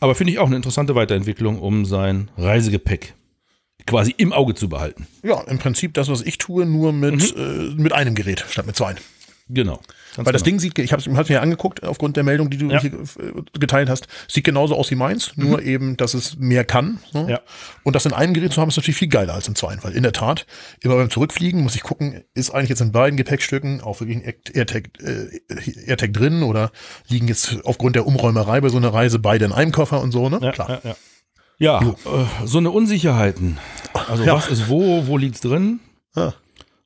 A: Aber finde ich auch eine interessante Weiterentwicklung, um sein Reisegepäck quasi im Auge zu behalten.
C: Ja, im Prinzip das, was ich tue, nur mit,
A: Mhm.
C: äh, mit einem Gerät statt mit zwei.
A: Genau. Ganz
C: Weil das
A: genau.
C: Ding sieht, ich habe es mir ja angeguckt, aufgrund der Meldung, die du
A: Ja.
C: hier geteilt hast, sieht genauso aus wie meins, nur eben, dass es mehr kann. Ne?
A: Mhm. Ja.
C: Und das in einem Gerät zu haben, ist natürlich viel geiler als in zwei. Weil in der Tat, immer beim Zurückfliegen muss ich gucken, ist eigentlich jetzt in beiden Gepäckstücken auch wirklich ein AirTag, äh, AirTag drin oder liegen jetzt aufgrund der Umräumerei bei so einer Reise beide in einem Koffer und so, ne?
A: Ja,
C: Klar.
A: ja, ja. Ja, äh, so eine Unsicherheiten. Also
C: Ja.
A: was ist wo, wo liegt's drin?
C: Ah.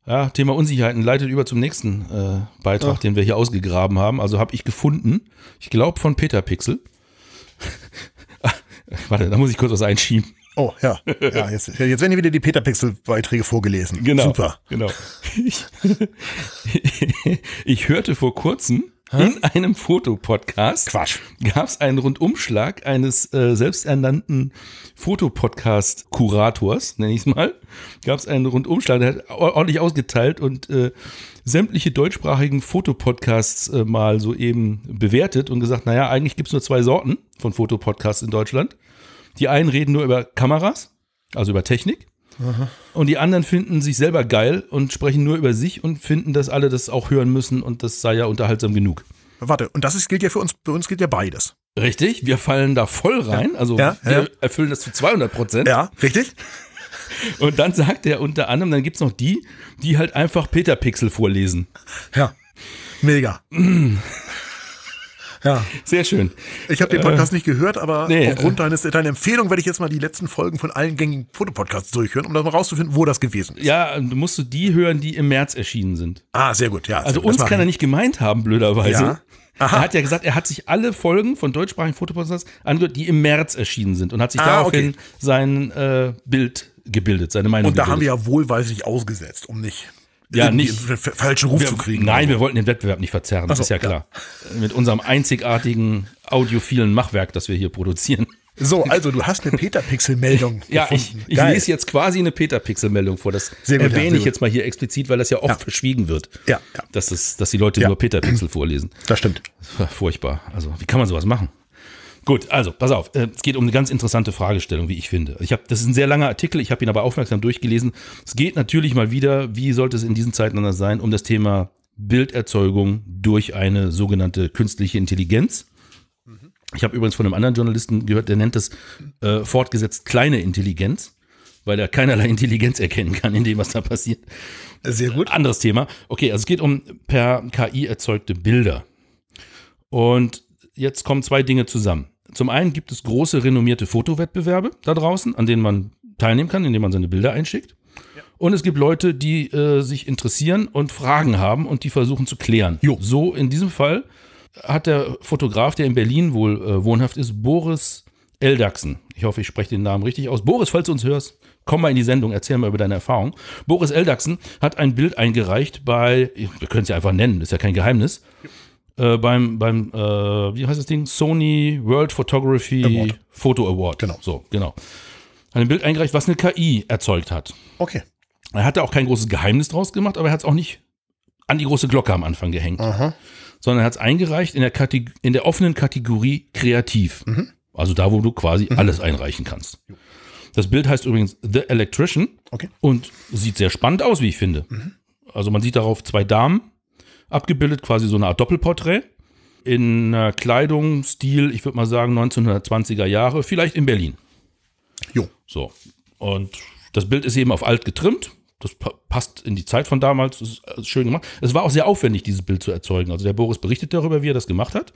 A: Ja, Thema Unsicherheiten leitet über zum nächsten äh, Beitrag, den wir hier ausgegraben haben. Also habe ich gefunden, ich glaube von Peter Pixel. Warte, da muss ich kurz was einschieben.
C: Oh, ja. ja jetzt, jetzt werden hier wieder die Peter Pixel-Beiträge vorgelesen.
A: Genau.
C: Super.
A: Genau. Ich, ich hörte vor kurzem in einem Fotopodcast
C: Quatsch.
A: gab es einen Rundumschlag eines äh, selbsternannten Fotopodcast-Kurators, nenne ich es mal. Gab es einen Rundumschlag, der hat or- ordentlich ausgeteilt und äh, sämtliche deutschsprachigen Fotopodcasts äh, mal so eben bewertet und gesagt, naja, eigentlich gibt es nur zwei Sorten von Fotopodcasts in Deutschland. Die einen reden nur über Kameras, also über Technik. Und die anderen finden sich selber geil und sprechen nur über sich und finden, dass alle das auch hören müssen und das sei ja unterhaltsam genug.
C: Warte, und das ist, gilt ja für uns, für uns gilt ja beides.
A: Richtig, wir fallen da voll rein. Also
C: Ja,
A: wir
C: ja.
A: erfüllen das zu 200 Prozent.
C: Ja, richtig?
A: Und dann sagt er unter anderem, dann gibt's noch die, die halt einfach Peter Pixel vorlesen.
C: Ja. Mega. ja.
A: Sehr schön.
C: Ich habe den Podcast nicht gehört, aber
A: nee,
C: aufgrund deines, deiner Empfehlung werde ich jetzt mal die letzten Folgen von allen gängigen Fotopodcasts durchhören, um das mal rauszufinden, wo das gewesen ist.
A: Ja, du musst du die hören, die im März erschienen sind.
C: Ah, sehr gut, ja.
A: Also uns kann er
C: ich.
A: nicht gemeint haben, blöderweise.
C: Ja. Aha.
A: Er hat ja gesagt, er hat sich alle Folgen von deutschsprachigen Fotopodcasts angehört, die im März erschienen sind und hat sich
C: Ah,
A: daraufhin
C: okay.
A: sein äh, Bild gebildet, seine Meinung
C: Und da haben
A: gebildet.
C: wir ja wohlweislich ausgesetzt, um nicht,
A: Ja, nicht-
C: falschen Ruf
A: wir,
C: zu kriegen.
A: Nein, wir wollten den Wettbewerb nicht verzerren, das
C: so,
A: ist ja klar. Mit unserem einzigartigen audiophilen Machwerk, das wir hier produzieren.
C: so. so, also du hast eine Peter-Pixel-Meldung
A: Ja, ich, ich lese jetzt quasi eine Peter-Pixel-Meldung vor. Das
C: Sehr gut, ja,
A: erwähne
C: sehr
A: ich jetzt mal hier explizit, weil das ja oft verschwiegen wird.
C: Ja, ja.
A: Dass, das, dass die Leute
C: Ja.
A: nur Peter-Pixel vorlesen.
C: Das stimmt.
A: Furchtbar. Also, wie kann man sowas machen? Gut, also, pass auf. Äh, Es geht um eine ganz interessante Fragestellung, wie ich finde. Ich hab, das ist ein sehr langer Artikel, ich habe ihn aber aufmerksam durchgelesen. Es geht natürlich mal wieder, wie sollte es in diesen Zeiten anders sein, um das Thema Bilderzeugung durch eine sogenannte künstliche Intelligenz. Ich habe übrigens von einem anderen Journalisten gehört, der nennt das äh, fortgesetzt kleine Intelligenz, weil er keinerlei Intelligenz erkennen kann in dem, was da passiert.
C: Sehr gut.
A: Anderes Thema. Okay, also es geht um per KI erzeugte Bilder. Und jetzt kommen zwei Dinge zusammen. Zum einen gibt es große renommierte Fotowettbewerbe da draußen, an denen man teilnehmen kann, indem man seine Bilder einschickt. Und es gibt Leute, die äh, sich interessieren und Fragen haben und die versuchen zu klären.
C: Jo.
A: So in diesem Fall hat der Fotograf, der in Berlin wohl äh, wohnhaft ist, Boris Eldachsen. Ich hoffe, ich spreche den Namen richtig aus. Boris, falls du uns hörst, komm mal in die Sendung, erzähl mal über deine Erfahrung. Boris Eldachsen hat ein Bild eingereicht bei, wir können es ja einfach nennen, ist ja kein Geheimnis, äh, beim, beim äh, wie heißt das Ding? Sony World Photography
C: Award.
A: Photo Award.
C: Genau.
A: So, genau. Hat ein Bild eingereicht, was eine KI erzeugt hat.
C: Okay.
A: Er hat da auch kein großes Geheimnis draus gemacht, aber er hat es auch nicht an die große Glocke am Anfang gehängt,
C: Aha.
A: sondern er hat es eingereicht in der, in der offenen Kategorie Kreativ. Also da, wo du quasi alles einreichen kannst. Das Bild heißt übrigens The Electrician
C: Okay.
A: und sieht sehr spannend aus, wie ich finde. Also man sieht darauf zwei Damen abgebildet, quasi so eine Art Doppelporträt. In einer Kleidung, Stil, ich würde mal sagen 1920er Jahre, vielleicht in Berlin.
C: Jo.
A: So. Und das Bild ist eben auf alt getrimmt. Das pa passt in die Zeit von damals. Das ist äh, schön gemacht. Es war auch sehr aufwendig, dieses Bild zu erzeugen. Also der Boris berichtet darüber, wie er das gemacht hat.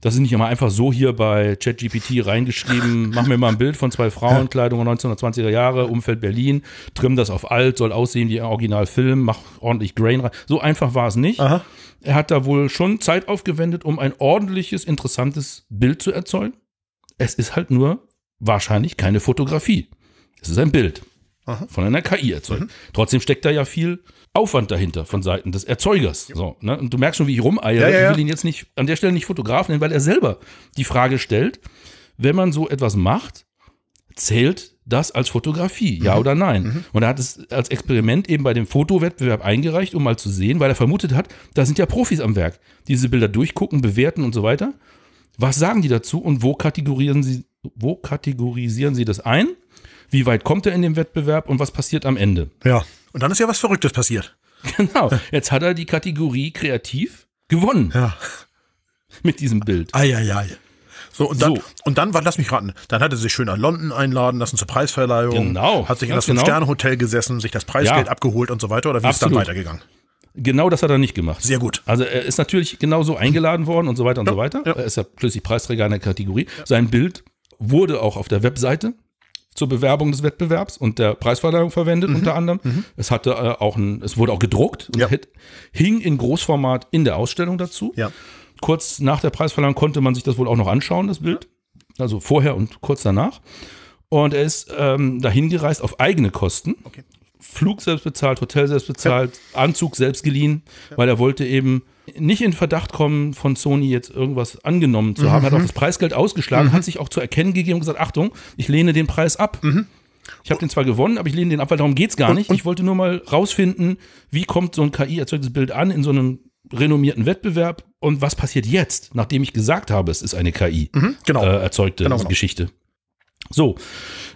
A: Das ist nicht immer einfach so hier bei ChatGPT reingeschrieben, mach mir mal ein Bild von zwei Frauenkleidung 1920er Jahre, Umfeld Berlin, trimm das auf alt, soll aussehen wie ein Originalfilm, mach ordentlich Grain rein. So einfach war es nicht.
C: Aha.
A: Er hat da wohl schon Zeit aufgewendet, um ein ordentliches, interessantes Bild zu erzeugen. Es ist halt nur wahrscheinlich keine Fotografie. Es ist ein Bild
C: Aha.
A: von einer KI erzeugt. Trotzdem steckt da ja viel Aufwand dahinter von Seiten des Erzeugers. So, ne? Und du merkst schon, wie ich rumeiere.
C: Ja, ja, ja.
A: Ich will ihn jetzt nicht an der Stelle nicht Fotograf nennen, weil er selber die Frage stellt, wenn man so etwas macht, zählt das als Fotografie, ja oder nein? Und er hat es als Experiment eben bei dem Fotowettbewerb eingereicht, um mal zu sehen, weil er vermutet hat, da sind ja Profis am Werk, die diese Bilder durchgucken, bewerten und so weiter. Was sagen die dazu und wo kategorisieren sie, wo kategorisieren sie das ein? Wie weit kommt er in dem Wettbewerb und was passiert am Ende?
C: Ja. Und dann ist ja was Verrücktes passiert.
A: Genau. Jetzt hat er die Kategorie kreativ gewonnen
C: Ja.
A: mit diesem Bild.
C: Eieiei. So, und dann,
A: So.
C: und dann, lass mich raten, dann hat er sich schön an London einladen lassen zur Preisverleihung.
A: Genau,
C: Hat sich in das
A: genau.
C: Fünf-Sterne-Hotel gesessen, sich das Preisgeld
A: Ja.
C: abgeholt und so weiter. Oder wie ist es dann
A: Absolut.
C: weitergegangen?
A: Genau das hat er nicht gemacht.
C: Sehr gut.
A: Also er ist natürlich genauso eingeladen worden und so weiter und
C: Ja,
A: so weiter.
C: ja.
A: Er ist ja plötzlich Preisträger in der Kategorie. Sein Bild wurde auch auf der Webseite zur Bewerbung des Wettbewerbs und der Preisverleihung verwendet, unter anderem. Es hatte äh, auch ein, es wurde auch gedruckt und
C: Ja.
A: hing in Großformat in der Ausstellung dazu.
C: Ja.
A: Kurz nach der Preisverleihung konnte man sich das wohl auch noch anschauen, das Bild. Also vorher und kurz danach. Und er ist ähm, dahin gereist auf eigene Kosten.
C: Okay.
A: Flug selbst bezahlt, Hotel selbst bezahlt, Anzug selbst geliehen, weil er wollte eben nicht in Verdacht kommen, von Sony jetzt irgendwas angenommen zu haben. Hat auch das Preisgeld ausgeschlagen, hat sich auch zu erkennen gegeben und gesagt, Achtung, ich lehne den Preis ab. Ich habe den zwar gewonnen, aber ich lehne den ab, weil darum geht's gar nicht. Ich wollte nur mal rausfinden, wie kommt so ein KI-erzeugtes Bild an in so einem renommierten Wettbewerb und was passiert jetzt, nachdem ich gesagt habe, es ist eine KI
C: genau.
A: äh, erzeugte
C: Genau, genau.
A: Geschichte. So,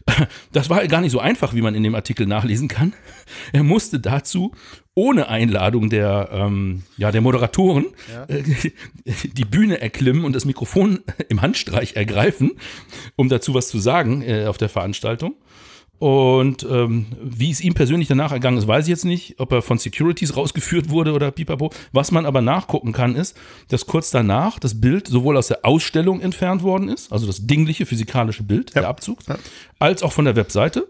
A: das war gar nicht so einfach, wie man in dem Artikel nachlesen kann. Er musste dazu ohne Einladung der, ähm, ja, der Moderatoren äh, die Bühne erklimmen und das Mikrofon im Handstreich ergreifen, um dazu was zu sagen äh, auf der Veranstaltung. Und ähm, wie es ihm persönlich danach ergangen ist, weiß ich jetzt nicht, ob er von Securities rausgeführt wurde oder pipapo. Was man aber nachgucken kann, ist, dass kurz danach das Bild sowohl aus der Ausstellung entfernt worden ist, also das dingliche physikalische Bild, der Abzug, als auch von der Webseite.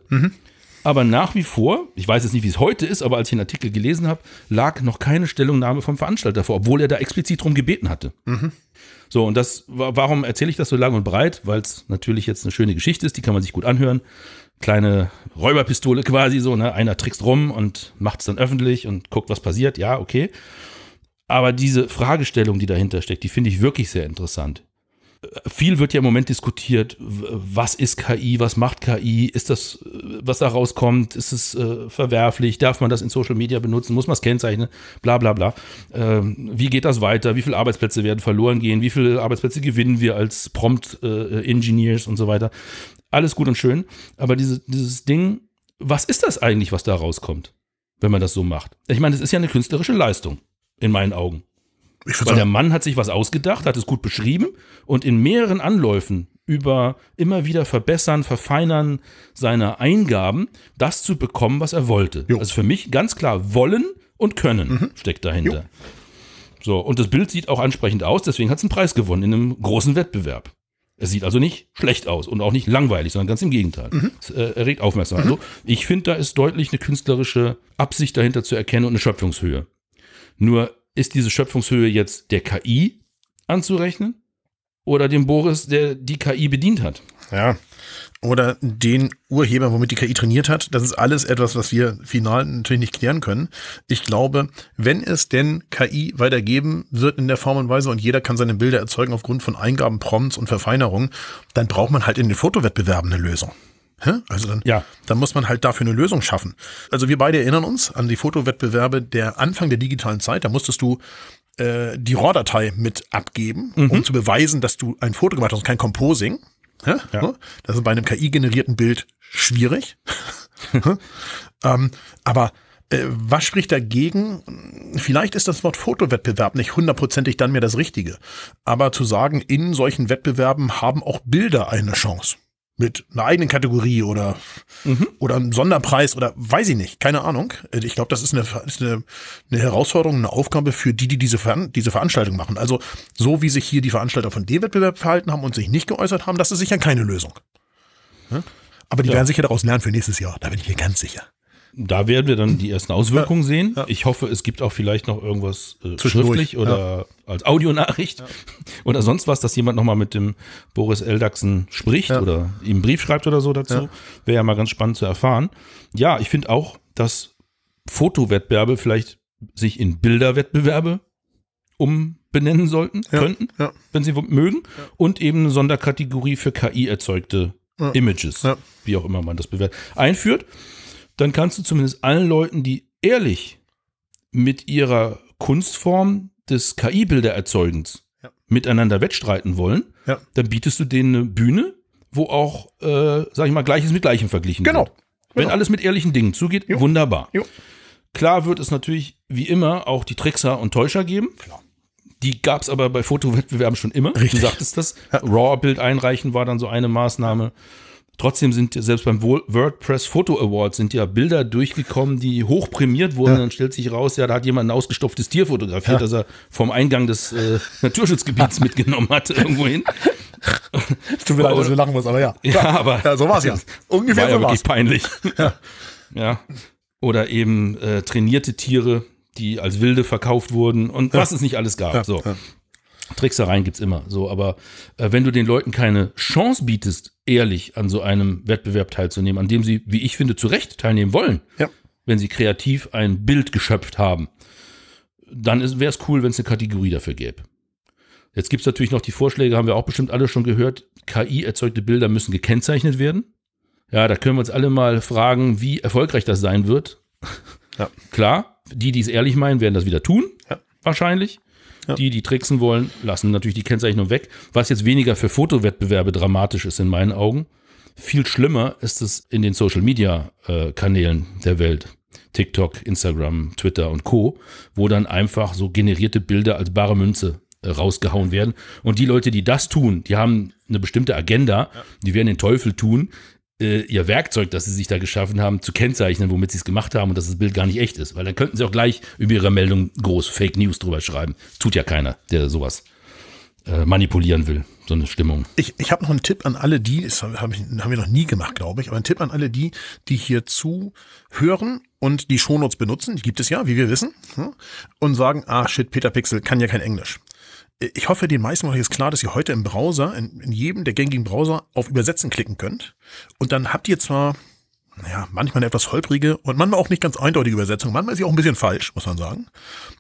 A: Aber nach wie vor, ich weiß jetzt nicht, wie es heute ist, aber als ich den Artikel gelesen habe, lag noch keine Stellungnahme vom Veranstalter vor, obwohl er da explizit drum gebeten hatte. So, und das, wa- warum erzähle ich das so lang und breit? Weil es natürlich jetzt eine schöne Geschichte ist, die kann man sich gut anhören. Kleine Räuberpistole quasi so, ne? Einer trickst rum und macht es dann öffentlich und guckt, was passiert. Ja, okay. Aber diese Fragestellung, die dahinter steckt, die finde ich wirklich sehr interessant. Äh, Viel wird ja im Moment diskutiert, was ist KI, was macht KI, ist das, äh, was da rauskommt, ist es äh, verwerflich, darf man das in Social Media benutzen, muss man es kennzeichnen, bla bla bla. Ähm, wie geht das weiter, wie viele Arbeitsplätze werden verloren gehen, wie viele Arbeitsplätze gewinnen wir als Prompt-Engineers und so weiter. Alles gut und schön, aber diese, dieses Ding, was ist das eigentlich, was da rauskommt, wenn man das so macht? Ich meine, es ist ja eine künstlerische Leistung, in meinen Augen.
C: Ich
A: Weil der Mann hat sich was ausgedacht, hat es gut beschrieben und in mehreren Anläufen über immer wieder verbessern, verfeinern seiner Eingaben, das zu bekommen, was er wollte.
C: Jo.
A: Also für mich ganz klar wollen und können steckt dahinter. So, und das Bild sieht auch ansprechend aus, deswegen hat es einen Preis gewonnen in einem großen Wettbewerb. Es sieht also nicht schlecht aus und auch nicht langweilig, sondern ganz im Gegenteil. Es äh, erregt Aufmerksamkeit. Also ich finde, da ist deutlich eine künstlerische Absicht dahinter zu erkennen und eine Schöpfungshöhe. Nur ist diese Schöpfungshöhe jetzt der KI anzurechnen oder dem Boris, der die KI bedient hat?
C: ja. Oder den Urheber, womit die KI trainiert hat. Das ist alles etwas, was wir final natürlich nicht klären können. Ich glaube, wenn es denn KI weitergeben wird in der Form und Weise und jeder kann seine Bilder erzeugen aufgrund von Eingaben, Prompts und Verfeinerungen, dann braucht man halt in den Fotowettbewerben eine Lösung. Also dann,
A: Ja.
C: dann muss man halt dafür eine Lösung schaffen. Also wir beide erinnern uns an die Fotowettbewerbe der Anfang der digitalen Zeit. Da musstest du äh, die RAW-Datei mit abgeben, um zu beweisen, dass du ein Foto gemacht hast und kein Composing. Hä? Das ist bei einem KI-generierten Bild schwierig. ähm, aber äh, was spricht dagegen? Vielleicht ist das Wort Fotowettbewerb nicht hundertprozentig dann mehr das Richtige. Aber zu sagen, in solchen Wettbewerben haben auch Bilder eine Chance. Mit einer eigenen Kategorie oder, oder einem Sonderpreis oder weiß ich nicht, keine Ahnung. Ich glaube, das ist, eine, ist eine, eine Herausforderung, eine Aufgabe für die, die diese, Veran diese Veranstaltung machen. Also so wie sich hier die Veranstalter von dem Wettbewerb verhalten haben und sich nicht geäußert haben, das ist sicher keine Lösung. Ja? Aber die werden sicher daraus lernen für nächstes Jahr, da bin ich mir ganz sicher.
A: Da werden wir dann die ersten Auswirkungen sehen. Ich hoffe, es gibt auch vielleicht noch irgendwas äh, schriftlich oder als Audionachricht oder sonst was, dass jemand nochmal mit dem Boris Eldachsen spricht
C: Ja.
A: oder ihm einen Brief schreibt oder so dazu.
C: Ja.
A: Wäre ja mal ganz spannend zu erfahren. Ja, ich finde auch, dass Fotowettbewerbe vielleicht sich in Bilderwettbewerbe umbenennen sollten,
C: Ja,
A: könnten,
C: ja.
A: wenn sie mögen. Und eben eine Sonderkategorie für KI-erzeugte
C: Ja.
A: Images,
C: Ja.
A: wie auch immer man das bewertet, einführt dann kannst du zumindest allen Leuten, die ehrlich mit ihrer Kunstform des KI-Bildererzeugens
C: Ja.
A: miteinander wettstreiten wollen,
C: Ja.
A: dann bietest du denen eine Bühne, wo auch, äh, sag ich mal, Gleiches mit Gleichem verglichen
C: Genau.
A: wird. Wenn
C: Genau.
A: alles mit ehrlichen Dingen zugeht,
C: Jo.
A: wunderbar.
C: Jo.
A: Klar wird es natürlich wie immer auch die Trickser und Täuscher geben.
C: Klar.
A: Die gab es aber bei Fotowettbewerben schon immer.
C: Richtig.
A: Du sagtest das. RAW-Bild einreichen war dann so eine Maßnahme. Trotzdem sind ja selbst beim Wo- WordPress Photo Award sind ja Bilder durchgekommen, die hoch prämiert wurden.
C: Ja.
A: Dann stellt sich raus, ja, da hat jemand ein ausgestopftes Tier fotografiert, das er vom Eingang des äh, Naturschutzgebiets mitgenommen hat irgendwo hin.
C: Tut mir leid, dass wir lachen muss, aber ja.
A: Ja, aber
C: Ja, so war's ja. Ungefähr
A: war ja
C: so war's.
A: wirklich peinlich. Ja. Oder eben äh, trainierte Tiere, die als Wilde verkauft wurden und was es nicht alles gab. so.
C: ja.
A: Tricksereien gibt's immer. So, aber äh, wenn du den Leuten keine Chance bietest, ehrlich an so einem Wettbewerb teilzunehmen, an dem sie, wie ich finde, zu Recht teilnehmen wollen,
C: Ja.
A: wenn sie kreativ ein Bild geschöpft haben, dann wäre es cool, wenn es eine Kategorie dafür gäbe. Jetzt gibt's natürlich noch die Vorschläge, haben wir auch bestimmt alle schon gehört. KI-erzeugte Bilder müssen gekennzeichnet werden. Ja, da können wir uns alle mal fragen, wie erfolgreich das sein wird.
C: Ja.
A: Klar, die, die es ehrlich meinen, werden das wieder tun.
C: Ja.
A: Wahrscheinlich.
C: Ja.
A: Die, die tricksen wollen, lassen natürlich die Kennzeichnung weg. Was jetzt weniger für Fotowettbewerbe dramatisch ist in meinen Augen. Viel schlimmer ist es in den Social Media äh, Kanälen der Welt. TikTok, Instagram, Twitter und Co., wo dann einfach so generierte Bilder als bare Münze äh, rausgehauen werden. Und die Leute, die das tun, die haben eine bestimmte Agenda, die werden den Teufel tun, äh, ihr Werkzeug, das sie sich da geschaffen haben, zu kennzeichnen, womit sie es gemacht haben und dass das Bild gar nicht echt ist. Weil dann könnten sie auch gleich über ihre Meldung groß Fake News drüber schreiben. Tut ja keiner, der sowas äh, manipulieren will, so eine Stimmung.
C: Ich, ich habe noch einen Tipp an alle die, das hab haben wir noch nie gemacht, glaube ich, aber einen Tipp an alle die, die hier zuhören und die Shownotes benutzen, die gibt es ja, wie wir wissen, hm, und sagen, ah shit, Peter Pixel kann ja kein Englisch. Ich hoffe, den meisten von euch ist klar, dass ihr heute im Browser, in, in jedem der gängigen Browser, auf Übersetzen klicken könnt. Und dann habt ihr zwar, naja, manchmal eine etwas holprige und manchmal auch nicht ganz eindeutige Übersetzung. Manchmal ist sie auch ein bisschen falsch, muss man sagen.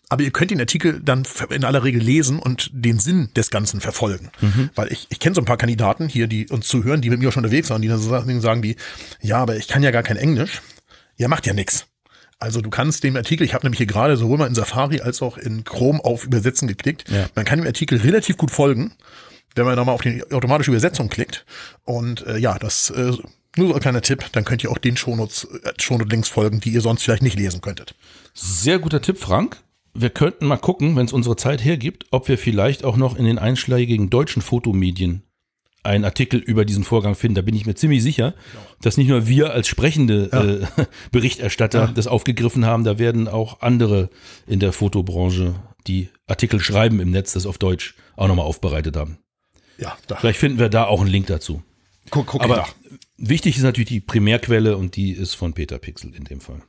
C: Aber ihr könnt den Artikel dann in aller Regel lesen und den Sinn des Ganzen verfolgen. Weil ich, ich kenne so ein paar Kandidaten hier, die uns zuhören, die mit mir auch schon unterwegs waren, die dann so sagen, sagen die, ja, aber ich kann ja gar kein Englisch. Ja, macht ja nix. Also du kannst dem Artikel, ich habe nämlich hier gerade sowohl mal in Safari als auch in Chrome auf Übersetzen geklickt.
A: Ja.
C: Man kann dem Artikel relativ gut folgen, wenn man nochmal auf die automatische Übersetzung klickt. Und äh, ja, das äh, nur so ein kleiner Tipp, dann könnt ihr auch den Shownotes, äh, Shownote-Links folgen, die ihr sonst vielleicht nicht lesen könntet.
A: Sehr guter Tipp, Frank. Wir könnten mal gucken, wenn es unsere Zeit hergibt, ob wir vielleicht auch noch in den einschlägigen deutschen Fotomedien einen Artikel über diesen Vorgang finden. Da bin ich mir ziemlich sicher, dass nicht nur wir als sprechende äh, Berichterstatter das aufgegriffen haben, da werden auch andere in der Fotobranche, die Artikel schreiben im Netz, das auf Deutsch auch nochmal aufbereitet haben.
C: Ja, da
A: Vielleicht finden wir da auch einen Link dazu.
C: guck, guck
A: Aber
C: nach.
A: wichtig ist natürlich die Primärquelle und die ist von Peter Pixel in dem Fall.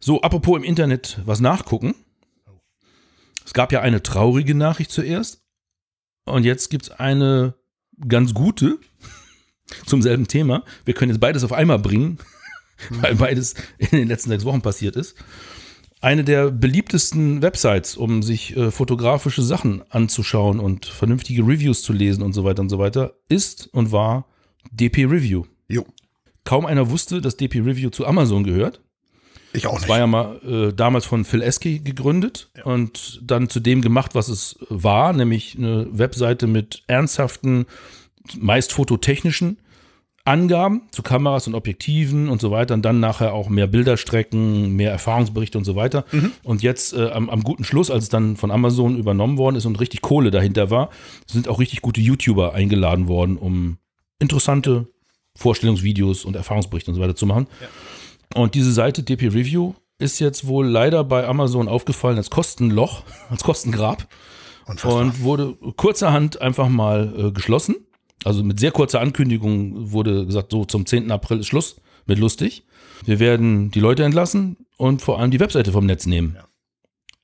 A: So, apropos im Internet was nachgucken. Es gab ja eine traurige Nachricht zuerst und jetzt gibt's eine ganz gute zum selben Thema. Wir können jetzt beides auf einmal bringen, weil beides in den letzten sechs Wochen passiert ist. Eine der beliebtesten Websites, um sich äh, fotografische Sachen anzuschauen und vernünftige Reviews zu lesen und so weiter und so weiter, ist und war DP Review.
C: Jo,
A: Kaum einer wusste, dass DP Review zu Amazon gehört.
C: Ich auch nicht.
A: War ja mal äh, damals von Phil Esky gegründet und dann zu dem gemacht, was es war, nämlich eine Webseite mit ernsthaften, meist fototechnischen Angaben zu Kameras und Objektiven und so weiter und dann nachher auch mehr Bilderstrecken, mehr Erfahrungsberichte und so weiter. Und jetzt äh, am, am guten Schluss, als es dann von Amazon übernommen worden ist und richtig Kohle dahinter war, sind auch richtig gute YouTuber eingeladen worden, um interessante Vorstellungsvideos und Erfahrungsberichte und so weiter zu machen. Und diese Seite DP Review ist jetzt wohl leider bei Amazon aufgefallen als Kostenloch, als Kostengrab
C: Unfassbar.
A: und wurde kurzerhand einfach mal äh, geschlossen. Also mit sehr kurzer Ankündigung wurde gesagt, so zum 10. April ist Schluss mit lustig. Wir werden die Leute entlassen und vor allem die Webseite vom Netz nehmen.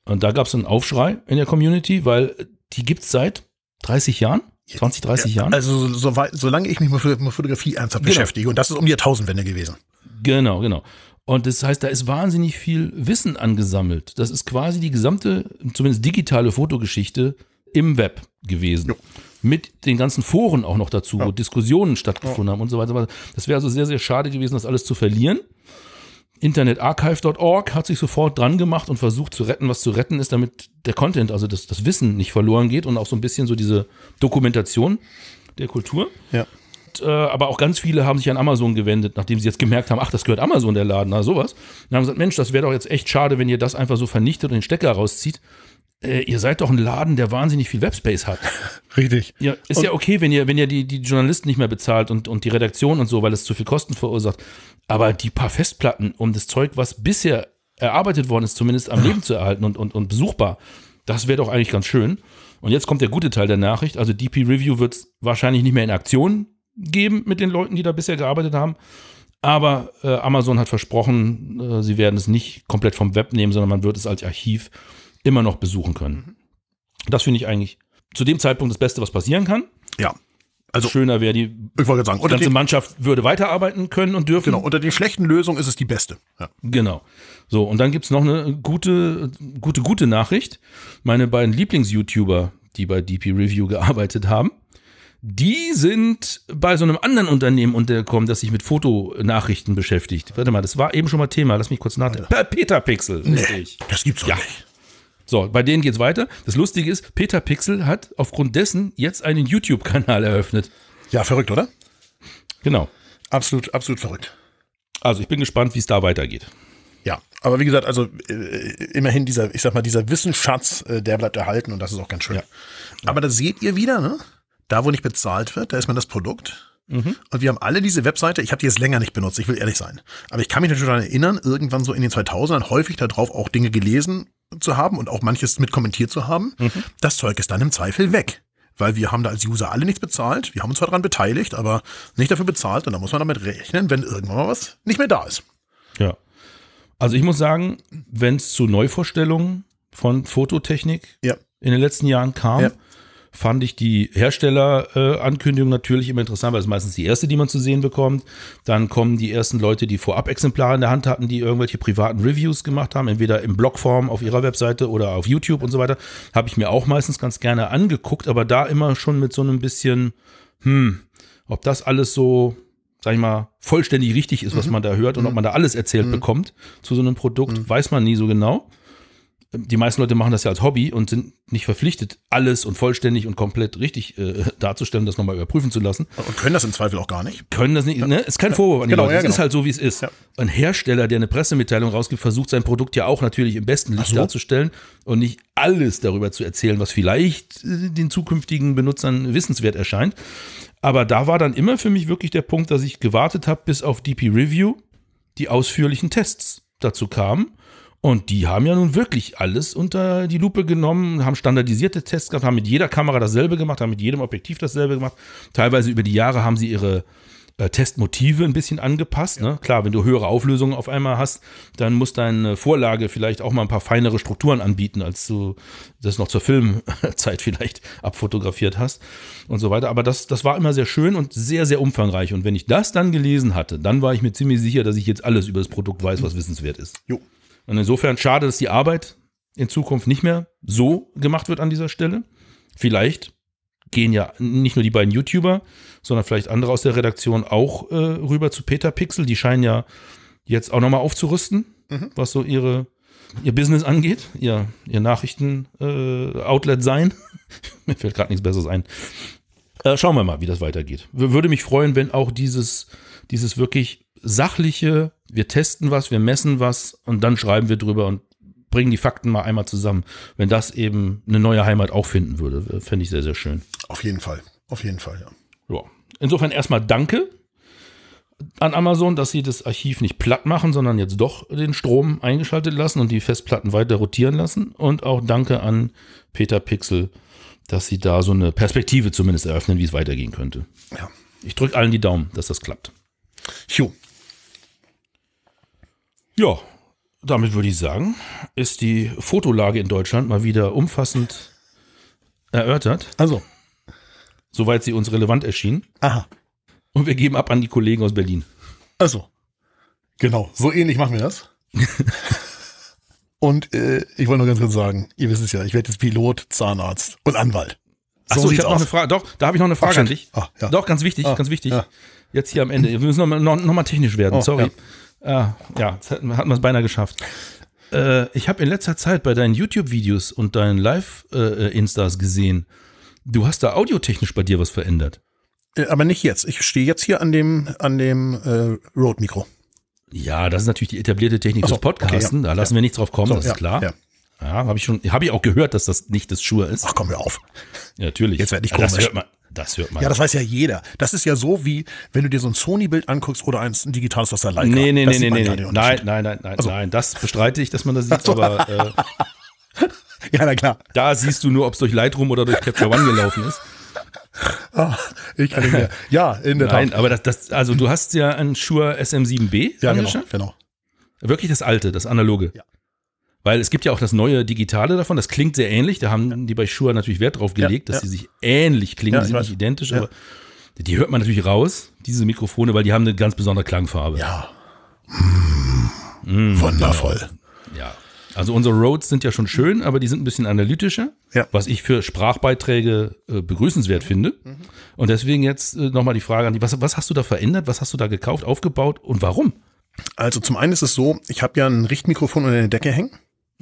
A: Und da gab es einen Aufschrei in der Community, weil die gibt's seit 30 Jahren, 20, 30 Jahren.
C: Also so, so, solange ich mich mit Fotografie ernsthaft
A: Genau.
C: beschäftige, und das ist um die Jahrtausendwende gewesen.
A: Genau, genau. Und das heißt, da ist wahnsinnig viel Wissen angesammelt. Das ist quasi die gesamte, zumindest digitale Fotogeschichte im Web gewesen.
C: Jo.
A: Mit den ganzen Foren auch noch dazu, wo Diskussionen stattgefunden haben und so weiter. Das wäre also sehr, sehr schade gewesen, das alles zu verlieren. Internetarchive.org hat sich sofort dran gemacht und versucht zu retten, was zu retten ist, damit der Content, also das, das Wissen nicht verloren geht und auch so ein bisschen so diese Dokumentation der Kultur.
C: Ja.
A: Und, äh, aber auch ganz viele haben sich an Amazon gewendet, nachdem sie jetzt gemerkt haben, ach, das gehört Amazon, der Laden, na sowas. Und haben gesagt, Mensch, das wäre doch jetzt echt schade, wenn ihr das einfach so vernichtet und den Stecker rauszieht. Äh, ihr seid doch ein Laden, der wahnsinnig viel Webspace hat.
C: Richtig.
A: Ja, ist ja okay, wenn ihr, wenn ihr die, die Journalisten nicht mehr bezahlt und, und die Redaktion und so, weil es zu viel Kosten verursacht. Aber die paar Festplatten, um das Zeug, was bisher erarbeitet worden ist, zumindest am Leben zu erhalten und, und, und besuchbar, das wäre doch eigentlich ganz schön. Und jetzt kommt der gute Teil der Nachricht. Also DP Review wird wahrscheinlich nicht mehr in Aktion geben mit den Leuten, die da bisher gearbeitet haben. Aber äh, Amazon hat versprochen, äh, sie werden es nicht komplett vom Web nehmen, sondern man wird es als Archiv immer noch besuchen können. Das finde ich eigentlich zu dem Zeitpunkt das Beste, was passieren kann.
C: Ja. Also,
A: Schöner wäre die
C: ich wollte sagen,
A: die ganze
C: den,
A: Mannschaft würde weiterarbeiten können und dürfen.
C: genau, unter den schlechten Lösungen ist es die beste. Ja.
A: Genau. So, und dann gibt's noch eine gute, gute, gute Nachricht. Meine beiden Lieblings-YouTuber, die bei DP Review gearbeitet haben, die sind bei so einem anderen Unternehmen untergekommen, das sich mit Fotonachrichten beschäftigt. Warte mal, das war eben schon mal Thema. Lass mich kurz nachdenken. Per Peter Pixel. richtig.
C: Das gibt's doch
A: Ja.
C: nicht.
A: So, bei denen geht's weiter. Das Lustige ist, Peter Pixel hat aufgrund dessen jetzt einen YouTube-Kanal eröffnet.
C: Ja, verrückt, oder?
A: Genau.
C: Absolut, absolut verrückt.
A: Also ich bin gespannt, wie es da weitergeht.
C: Ja, aber wie gesagt, also äh, immerhin dieser, ich sag mal, dieser Wissensschatz, äh, der bleibt erhalten und das ist auch ganz schön.
A: Ja.
C: Aber da seht ihr wieder, ne? Da, wo nicht bezahlt wird, da ist man das Produkt. Und wir haben alle diese Webseite, ich habe die jetzt länger nicht benutzt, ich will ehrlich sein. Aber ich kann mich natürlich daran erinnern, irgendwann so in den 2000ern häufig darauf auch Dinge gelesen zu haben und auch manches mit kommentiert zu haben. Das Zeug ist dann im Zweifel weg. Weil wir haben da als User alle nichts bezahlt. Wir haben uns zwar daran beteiligt, aber nicht dafür bezahlt. Und da muss man damit rechnen, wenn irgendwann mal was nicht mehr da ist.
A: Ja. Also ich muss sagen, wenn es zu Neuvorstellungen von Fototechnik
C: Ja.
A: in den letzten Jahren kam,
C: Ja.
A: Fand ich die Herstellerankündigung natürlich immer interessant, weil es meistens die erste, die man zu sehen bekommt. Dann kommen die ersten Leute, die vorab Exemplare in der Hand hatten, die irgendwelche privaten Reviews gemacht haben, entweder in Blogform auf ihrer Webseite oder auf YouTube und so weiter. Habe ich mir auch meistens ganz gerne angeguckt, aber da immer schon mit so einem bisschen, hm, ob das alles so, sag ich mal, vollständig richtig ist, was man da hört und ob man da alles erzählt bekommt zu so einem Produkt, weiß man nie so genau die meisten Leute machen das ja als Hobby und sind nicht verpflichtet, alles und vollständig und komplett richtig äh, darzustellen, das nochmal überprüfen zu lassen.
C: Und können das im Zweifel auch gar nicht.
A: Können das nicht, ne? Ist kein Vorwurf an die
C: Genau,
A: Leute.
C: ja,
A: Es ist
C: genau.
A: halt so, wie es ist.
C: Ja.
A: Ein Hersteller, der eine Pressemitteilung rausgibt, versucht sein Produkt ja auch natürlich im besten Licht
C: so.
A: darzustellen und nicht alles darüber zu erzählen, was vielleicht äh, den zukünftigen Benutzern wissenswert erscheint. Aber da war dann immer für mich wirklich der Punkt, dass ich gewartet habe, bis auf DP Review die ausführlichen Tests dazu kamen. Und die haben ja nun wirklich alles unter die Lupe genommen, haben standardisierte Tests gehabt, haben mit jeder Kamera dasselbe gemacht, haben mit jedem Objektiv dasselbe gemacht. Teilweise über die Jahre haben sie ihre äh, Testmotive ein bisschen angepasst. Ne? Klar, wenn du höhere Auflösungen auf einmal hast, dann muss deine Vorlage vielleicht auch mal ein paar feinere Strukturen anbieten, als du das noch zur Filmzeit vielleicht abfotografiert hast und so weiter. Aber das, das war immer sehr schön und sehr, sehr umfangreich. Und wenn ich das dann gelesen hatte, dann war ich mir ziemlich sicher, dass ich jetzt alles über das Produkt weiß, was wissenswert ist.
C: Jo.
A: Und insofern schade, dass die Arbeit in Zukunft nicht mehr so gemacht wird an dieser Stelle. Vielleicht gehen ja nicht nur die beiden YouTuber, sondern vielleicht andere aus der Redaktion auch äh, rüber zu Peter Pixel. Die scheinen ja jetzt auch nochmal aufzurüsten, was so ihre, ihr Business angeht, ihr, ihr Nachrichten-Outlet sein. Mir fällt gerade nichts Besseres ein. Äh, schauen wir mal, wie das weitergeht. Würde mich freuen, wenn auch dieses, dieses wirklich sachliche, wir testen was, wir messen was und dann schreiben wir drüber und bringen die Fakten mal einmal zusammen. Wenn das eben eine neue Heimat auch finden würde, fände ich sehr, sehr schön.
C: Auf jeden Fall. Auf jeden Fall, ja.
A: Ja. Insofern erstmal danke an Amazon, dass sie das Archiv nicht platt machen, sondern jetzt doch den Strom eingeschaltet lassen und die Festplatten weiter rotieren lassen. Und auch danke an Peter Pixel, dass sie da so eine Perspektive zumindest eröffnen, wie es weitergehen könnte.
C: Ja.
A: Ich drücke allen die Daumen, dass das klappt.
C: Jo.
A: Ja, damit würde ich sagen, ist die Fotolage in Deutschland mal wieder umfassend erörtert,
C: Also.
A: soweit sie uns relevant erschien.
C: Aha.
A: Und wir geben ab an die Kollegen aus Berlin.
C: Also. Genau. So ähnlich machen wir das. Und äh, ich wollte nur ganz kurz sagen, ihr wisst es ja, ich werde jetzt Pilot, Zahnarzt und Anwalt.
A: Achso, ich habe noch eine Frage. Doch, da habe ich noch eine Frage an
C: shit.
A: dich.
C: Ah, ja.
A: Doch, ganz wichtig,
C: Ah,
A: ganz wichtig.
C: ja.
A: Jetzt hier am Ende. Wir müssen noch mal, noch, noch mal technisch werden.
C: Oh,
A: Sorry. Ah, ja, jetzt hatten wir es beinahe geschafft. Äh, ich habe in letzter Zeit bei deinen YouTube-Videos und deinen Live-Instas gesehen, du hast da audiotechnisch bei dir was verändert.
C: Äh, Aber nicht jetzt. Ich stehe jetzt hier an dem, an dem äh, Rode-Mikro.
A: Ja, das ist natürlich die etablierte Technik
C: so,
A: des Podcasten.
C: okay, ja.
A: da lassen wir nicht drauf kommen,
C: So,
A: das
C: ja,
A: ist klar.
C: ja.
A: Ja, habe ich schon, habe ich auch gehört, dass das nicht das Schuhe ist.
C: Ach komm, hör auf.
A: Ja, natürlich.
C: jetzt werd ich
A: Ja, das
C: komisch.
A: hört man. Das hört man.
C: Ja, das weiß ja jeder. Das ist ja so wie, wenn du dir so ein Sony-Bild anguckst oder ein digitales aus der Leica.
A: Nee, nee,
C: Das
A: nee, nee, nee. Nein, nein, nein, nein,
C: Also-
A: nein. Das bestreite ich, dass man das sieht, aber äh,
C: Ja, na klar.
A: Da siehst du nur, ob es durch Lightroom oder durch Capture One gelaufen ist.
C: Ah, ich kann nicht mehr. Ja, in der
A: Nein,
C: Tat.
A: aber das, das, also du hast ja einen Shure SM7B
C: Ja, genau, genau.
A: Wirklich das alte, das analoge.
C: Ja.
A: Weil es gibt ja auch das neue Digitale davon, das klingt sehr ähnlich. Da haben die bei Shure natürlich Wert drauf gelegt,
C: Ja,
A: dass sie sich ähnlich klingen. Die sind
C: weiß.
A: nicht identisch, aber die hört man natürlich raus, diese Mikrofone, weil die haben eine ganz besondere Klangfarbe.
C: Ja. Mm, wundervoll.
A: Ja. Also unsere Roads sind ja schon schön, aber die sind ein bisschen analytischer,
C: Ja.
A: was ich für Sprachbeiträge äh, begrüßenswert finde. Und deswegen jetzt äh, nochmal die Frage an dich, was, was hast du da verändert, was hast du da gekauft, aufgebaut und warum?
C: Also zum einen ist es so, ich habe ja ein Richtmikrofon unter der Decke hängen.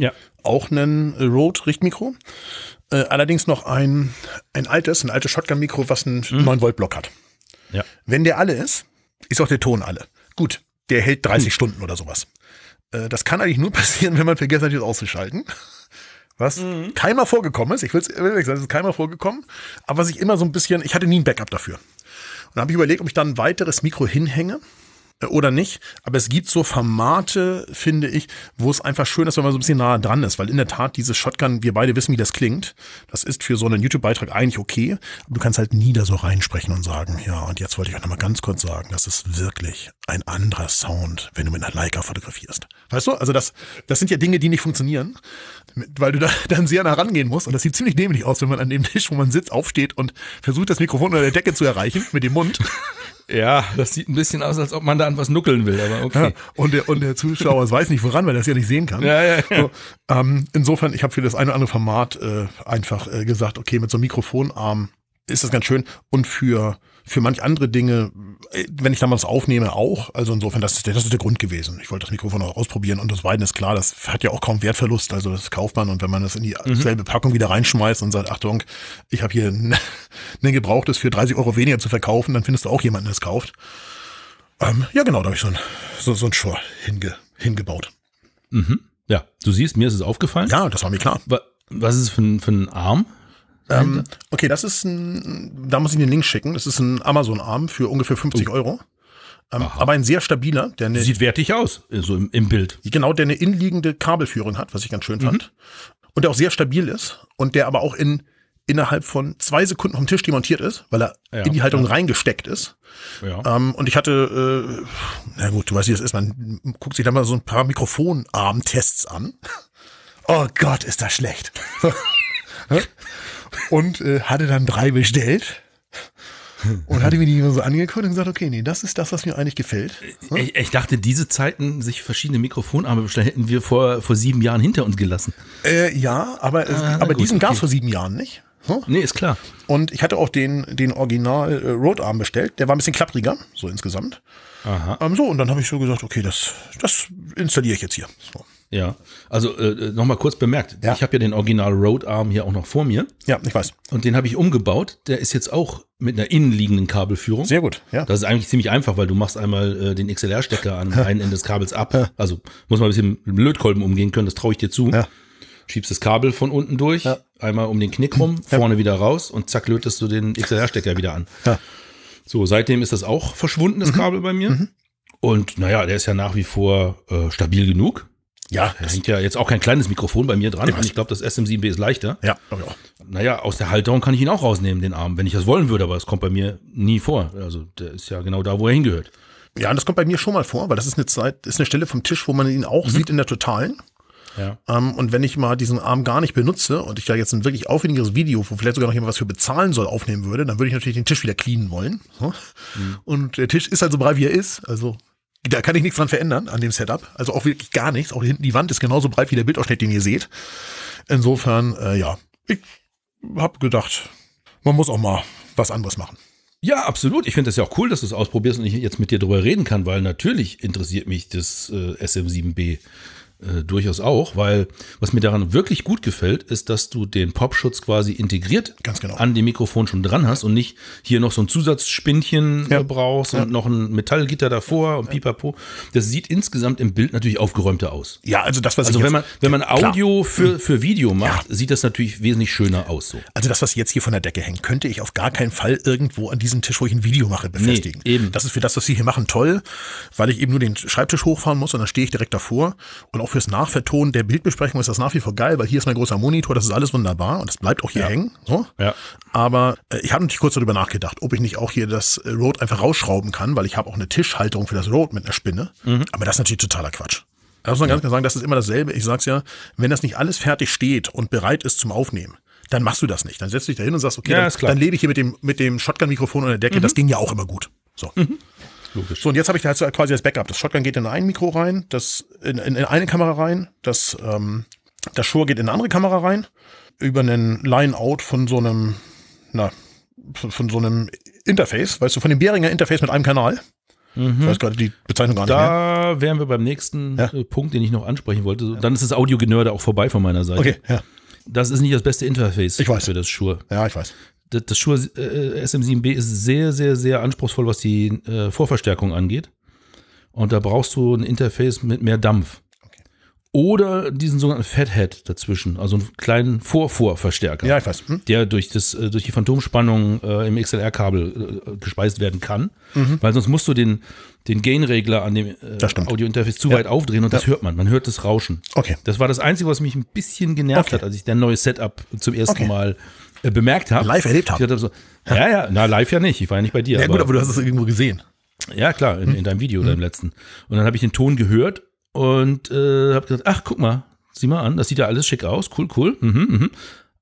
A: Ja.
C: Auch einen äh, Rode-Richtmikro. Äh, allerdings noch ein, ein altes, ein altes Shotgun-Mikro, was einen 9-Volt-Block hat.
A: Ja.
C: Wenn der alle ist, ist auch der Ton alle. Gut, der hält 30 Stunden oder sowas. Äh, das kann eigentlich nur passieren, wenn man vergessen hat, das auszuschalten. Was keinmal vorgekommen ist. Ich will ehrlich sagen, es ist keinmal vorgekommen. Aber was ich immer so ein bisschen, ich hatte nie ein Backup dafür. Und da habe ich überlegt, ob ich dann ein weiteres Mikro hinhänge oder nicht. Aber es gibt so Formate, finde ich, wo es einfach schön ist, wenn man so ein bisschen nah dran ist. Weil in der Tat, dieses Shotgun, wir beide wissen, wie das klingt. Das ist für so einen YouTube-Beitrag eigentlich okay. Aber du kannst halt nie da so reinsprechen und sagen, ja, und jetzt wollte ich euch noch mal ganz kurz sagen, das ist wirklich ein anderer Sound, wenn du mit einer Leica fotografierst. Weißt du? Also das, das sind ja Dinge, die nicht funktionieren. Weil du da dann sehr nah rangehen musst. Und das sieht ziemlich dämlich aus, wenn man an dem Tisch, wo man sitzt, aufsteht und versucht, das Mikrofon unter der Decke zu erreichen mit dem Mund.
A: Ja, das sieht ein bisschen aus, als ob man da an was nuckeln will, aber
C: Ja,
A: okay.
C: und, der, und der Zuschauer weiß nicht woran, weil er es ja nicht sehen kann.
A: Ja, ja, ja.
C: So, ähm, insofern, ich habe für das eine oder andere Format äh, einfach äh, gesagt, okay, mit so einem Mikrofonarm ist das ganz schön. Und für, für manch andere Dinge, äh, wenn ich da mal was aufnehme, auch. Also insofern, das ist, der, das ist der Grund gewesen. Ich wollte das Mikrofon auch ausprobieren und das Weiden ist klar, das hat ja auch kaum Wertverlust. Also das kauft man und wenn man das in die selbe Packung wieder reinschmeißt und sagt, Achtung, ich habe hier ein, ein gebrauchtes für 30 Euro weniger zu verkaufen, dann findest du auch jemanden, der es kauft. Ähm, ja, genau, da habe ich so ein, so, so ein Shore hinge, hingebaut.
A: Ja, du siehst, mir ist es aufgefallen.
C: Ja, das war mir klar.
A: Wa- Was ist es für ein, für ein Arm?
C: Ähm, okay, das ist ein, da muss ich den Link schicken. Das ist ein Amazon-Arm für ungefähr 50 Euro. Ähm, aber ein sehr stabiler, der eine,
A: Sieht wertig aus, so im, im Bild.
C: genau, der eine innenliegende Kabelführung hat, was ich ganz schön fand. Und der auch sehr stabil ist und der aber auch in, innerhalb von zwei Sekunden vom Tisch demontiert ist, weil er
A: Ja,
C: in die Haltung reingesteckt ist.
A: Ja.
C: Ähm, und ich hatte, äh, na gut, du weißt, wie das ist, man guckt sich da mal so ein paar Mikrofonarm-Tests an. Oh Gott, ist das schlecht. und äh, hatte dann drei bestellt. Und hatte mir die so angeguckt und gesagt, okay, nee, das ist das, was mir eigentlich gefällt.
A: Ich, ich dachte, diese Zeiten, sich verschiedene Mikrofonarme bestellen, hätten wir vor, vor sieben Jahren hinter uns gelassen.
C: Äh, ja, aber,
A: Ah,
C: aber
A: gut,
C: diesen gab es
A: okay.
C: vor sieben Jahren nicht. So.
A: Nee, ist klar.
C: Und ich hatte auch den, den Original äh, Road-Arm bestellt. Der war ein bisschen klappriger, so insgesamt.
A: Aha.
C: Ähm, so, und dann habe ich so gesagt, okay, das, das installiere ich jetzt hier. So.
A: Ja. Also äh, nochmal kurz bemerkt,
C: Ja.
A: ich habe ja den Original Rode Arm hier auch noch vor mir
C: Ja, ich weiß.
A: und den habe ich umgebaut. Der ist jetzt auch mit einer innenliegenden Kabelführung.
C: Sehr gut, ja.
A: Das ist eigentlich ziemlich einfach, weil du machst einmal äh, den XLR-Stecker an einem Ende des Kabels ab. Also muss man ein bisschen mit dem Lötkolben umgehen können, das traue ich dir zu.
C: Ja.
A: Schiebst das Kabel von unten durch,
C: Ja.
A: einmal um den Knick rum, vorne wieder raus und zack lötest du den XLR-Stecker wieder an.
C: Ja. Mhm.
A: So, seitdem ist das auch verschwunden, das Kabel bei mir. Und naja, der ist ja nach wie vor äh, stabil genug.
C: Ja,
A: Da hängt ja jetzt auch kein kleines Mikrofon bei mir dran.
C: Ich
A: ich glaube, das SM7B ist leichter.
C: ja, glaube ich auch.
A: Naja, aus der Halterung kann ich ihn auch rausnehmen, den Arm, wenn ich das wollen würde, aber es kommt bei mir nie vor. Also der ist ja genau da, wo er hingehört.
C: Ja, und das kommt bei mir schon mal vor, weil das ist eine Zeit, ist eine Stelle vom Tisch, wo man ihn auch
A: Mhm.
C: sieht in der Totalen.
A: Ja.
C: Ähm, und wenn ich mal diesen Arm gar nicht benutze und ich da jetzt ein wirklich aufwendiges Video, wo vielleicht sogar noch jemand was für bezahlen soll, aufnehmen würde, dann würde ich natürlich den Tisch wieder cleanen wollen. So.
A: Mhm.
C: Und der Tisch ist halt so breit, wie er ist. Also da kann ich nichts dran verändern an dem Setup. Also auch wirklich gar nichts. Auch hinten die Wand ist genauso breit wie der Bildausschnitt, den ihr seht. Insofern, äh, ja, ich habe gedacht, man muss auch mal was anderes machen.
A: Ja, absolut. Ich finde das ja auch cool, dass du es ausprobierst und ich jetzt mit dir drüber reden kann, weil natürlich interessiert mich das äh, SM7B äh, durchaus auch, weil was mir daran wirklich gut gefällt, ist, dass du den Popschutz quasi integriert
C: Ganz genau.
A: an dem Mikrofon schon dran hast und nicht hier noch so ein Zusatzspinnchen
C: Ja.
A: äh, brauchst und noch ein Metallgitter davor und pipapo. Das sieht insgesamt im Bild natürlich aufgeräumter aus.
C: Ja, also das, was
A: Also
C: ich
A: wenn
C: jetzt,
A: man, wenn man
C: Klar.
A: Audio für, für Video macht, sieht das natürlich wesentlich schöner aus so.
C: Also das, was jetzt hier von der Decke hängt, könnte ich auf gar keinen Fall irgendwo an diesem Tisch, wo ich ein Video mache, befestigen.
A: eben.
C: Das ist für das, was Sie hier machen, toll, weil ich eben nur den Schreibtisch hochfahren muss und dann stehe ich direkt davor. Und auch fürs Nachvertonen der Bildbesprechung ist das nach wie vor geil, weil hier ist mein großer Monitor, das ist alles wunderbar und das bleibt auch hier
A: Ja.
C: hängen. So.
A: Ja.
C: Aber äh, ich habe natürlich kurz darüber nachgedacht, ob ich nicht auch hier das äh, Rode einfach rausschrauben kann, weil ich habe auch eine Tischhalterung für das Rode mit einer Spinne. Aber das ist natürlich totaler Quatsch. Da muss man ganz klar sagen, das ist immer dasselbe. Ich sag's ja, wenn das nicht alles fertig steht und bereit ist zum Aufnehmen, dann machst du das nicht. Dann setzt du dich da hin und sagst, okay,
A: Ja,
C: dann, dann lebe ich hier mit dem, mit dem Shotgun-Mikrofon an der Decke. Das ging ja auch immer gut. So.
A: Logisch.
C: So, und jetzt habe ich da halt quasi das Backup. Das Shotgun geht in ein Mikro rein, das in, in, in eine Kamera rein, das, ähm, das Shure geht in eine andere Kamera rein, über einen Line-Out von so einem, na, von, von so einem Interface, weißt du, von dem Behringer Interface mit einem Kanal. Ich weiß gerade die Bezeichnung gar nicht mehr.
A: Da wären wir beim nächsten
C: Ja.
A: äh, Punkt, den ich noch ansprechen wollte. Dann ist das Audiogenörde auch vorbei von meiner Seite.
C: Okay, ja.
A: Das ist nicht das beste Interface
C: Ich weiß.
A: für das Shure.
C: Ja, ich weiß.
A: Das, das Shure äh, SM7B ist sehr, sehr, sehr anspruchsvoll, was die äh, Vorverstärkung angeht. Und da brauchst du ein Interface mit mehr Dampf.
C: Okay.
A: Oder diesen sogenannten Fathead dazwischen, also einen kleinen Vorvorverstärker.
C: Ja, ich weiß. Hm?
A: der durch, das, äh, durch die Phantomspannung äh, im XLR-Kabel äh, gespeist werden kann. Weil sonst musst du den, den Gain-Regler an dem äh,
C: Mhm.
A: Audio-Interface zu weit aufdrehen und das hört man. Man hört das Rauschen.
C: Okay.
A: Das war das Einzige, was mich ein bisschen genervt
C: Okay.
A: hat, als ich dein neues Setup zum ersten
C: Okay.
A: Mal bemerkt habe.
C: Live erlebt habe.
A: so, ja, ja, na, live ja nicht. Ich war ja nicht bei dir.
C: Ja,
A: aber,
C: gut, aber du hast es irgendwo gesehen.
A: ja, klar, in, in deinem Video oder im letzten. Und dann habe ich den Ton gehört und äh, habe gesagt, ach, guck mal, sieh mal an, das sieht ja alles schick aus, cool, cool. Mhm, mhm.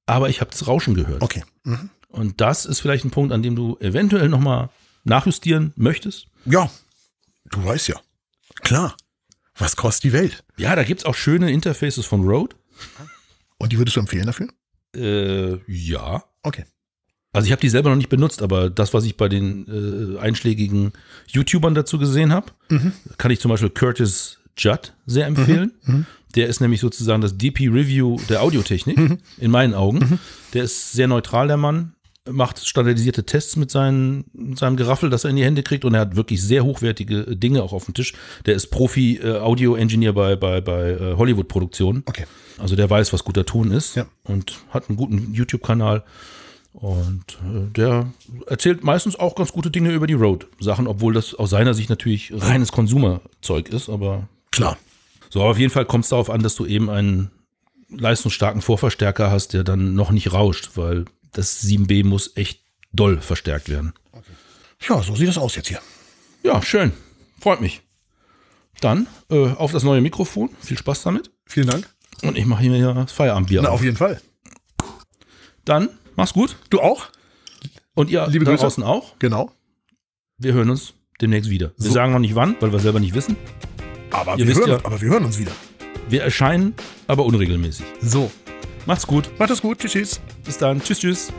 A: Aber ich habe das Rauschen gehört.
C: Okay. Mhm.
A: Und das ist vielleicht ein Punkt, an dem du eventuell nochmal nachjustieren möchtest.
C: Ja, du weißt ja. Klar. Was kostet die Welt?
A: Ja, da gibt's auch schöne Interfaces von Rode.
C: Und die würdest du empfehlen dafür?
A: Äh, ja.
C: Okay.
A: Also ich habe die selber noch nicht benutzt, aber das, was ich bei den äh, einschlägigen YouTubern dazu gesehen habe, kann ich zum Beispiel Curtis Judd sehr empfehlen. Der ist nämlich sozusagen das DP-Review der Audiotechnik, in meinen Augen. Der ist sehr neutral, der Mann, macht standardisierte Tests mit, seinen, seinem Geraffel, das er in die Hände kriegt und er hat wirklich sehr hochwertige Dinge auch auf dem Tisch. Der ist Profi-Audio-Engineer bei, bei, bei äh, Hollywood-Produktionen.
C: Okay.
A: Also der weiß, was guter Ton ist
C: Ja.
A: und hat einen guten YouTube-Kanal. Und äh, der erzählt meistens auch ganz gute Dinge über die Road-Sachen, obwohl das aus seiner Sicht natürlich reines Konsumerzeug ist. Aber
C: Klar.
A: so, aber auf jeden Fall kommt es darauf an, dass du eben einen leistungsstarken Vorverstärker hast, der dann noch nicht rauscht, weil das 7B muss echt doll verstärkt werden.
C: Ja, so sieht das aus jetzt hier.
A: Ja, schön. Freut mich. Dann äh, auf das neue Mikrofon. Viel Spaß damit.
C: Vielen Dank.
A: Und ich mache hier das Feierabendbier.
C: Na,
A: auf.
C: auf jeden Fall.
A: Dann mach's gut.
C: Du auch?
A: Und ihr
C: Liebe
A: da
C: Grüße.
A: draußen auch.
C: Genau.
A: Wir hören uns demnächst wieder. Wir
C: So.
A: sagen noch nicht wann, weil wir selber nicht wissen.
C: Aber,
A: Ihr
C: wir
A: wisst
C: hören,
A: ja-
C: aber wir hören uns wieder.
A: Wir erscheinen, aber unregelmäßig.
C: So.
A: Macht's gut.
C: Macht es gut. Tschüss, tschüss.
A: Bis dann. Tschüss, tschüss.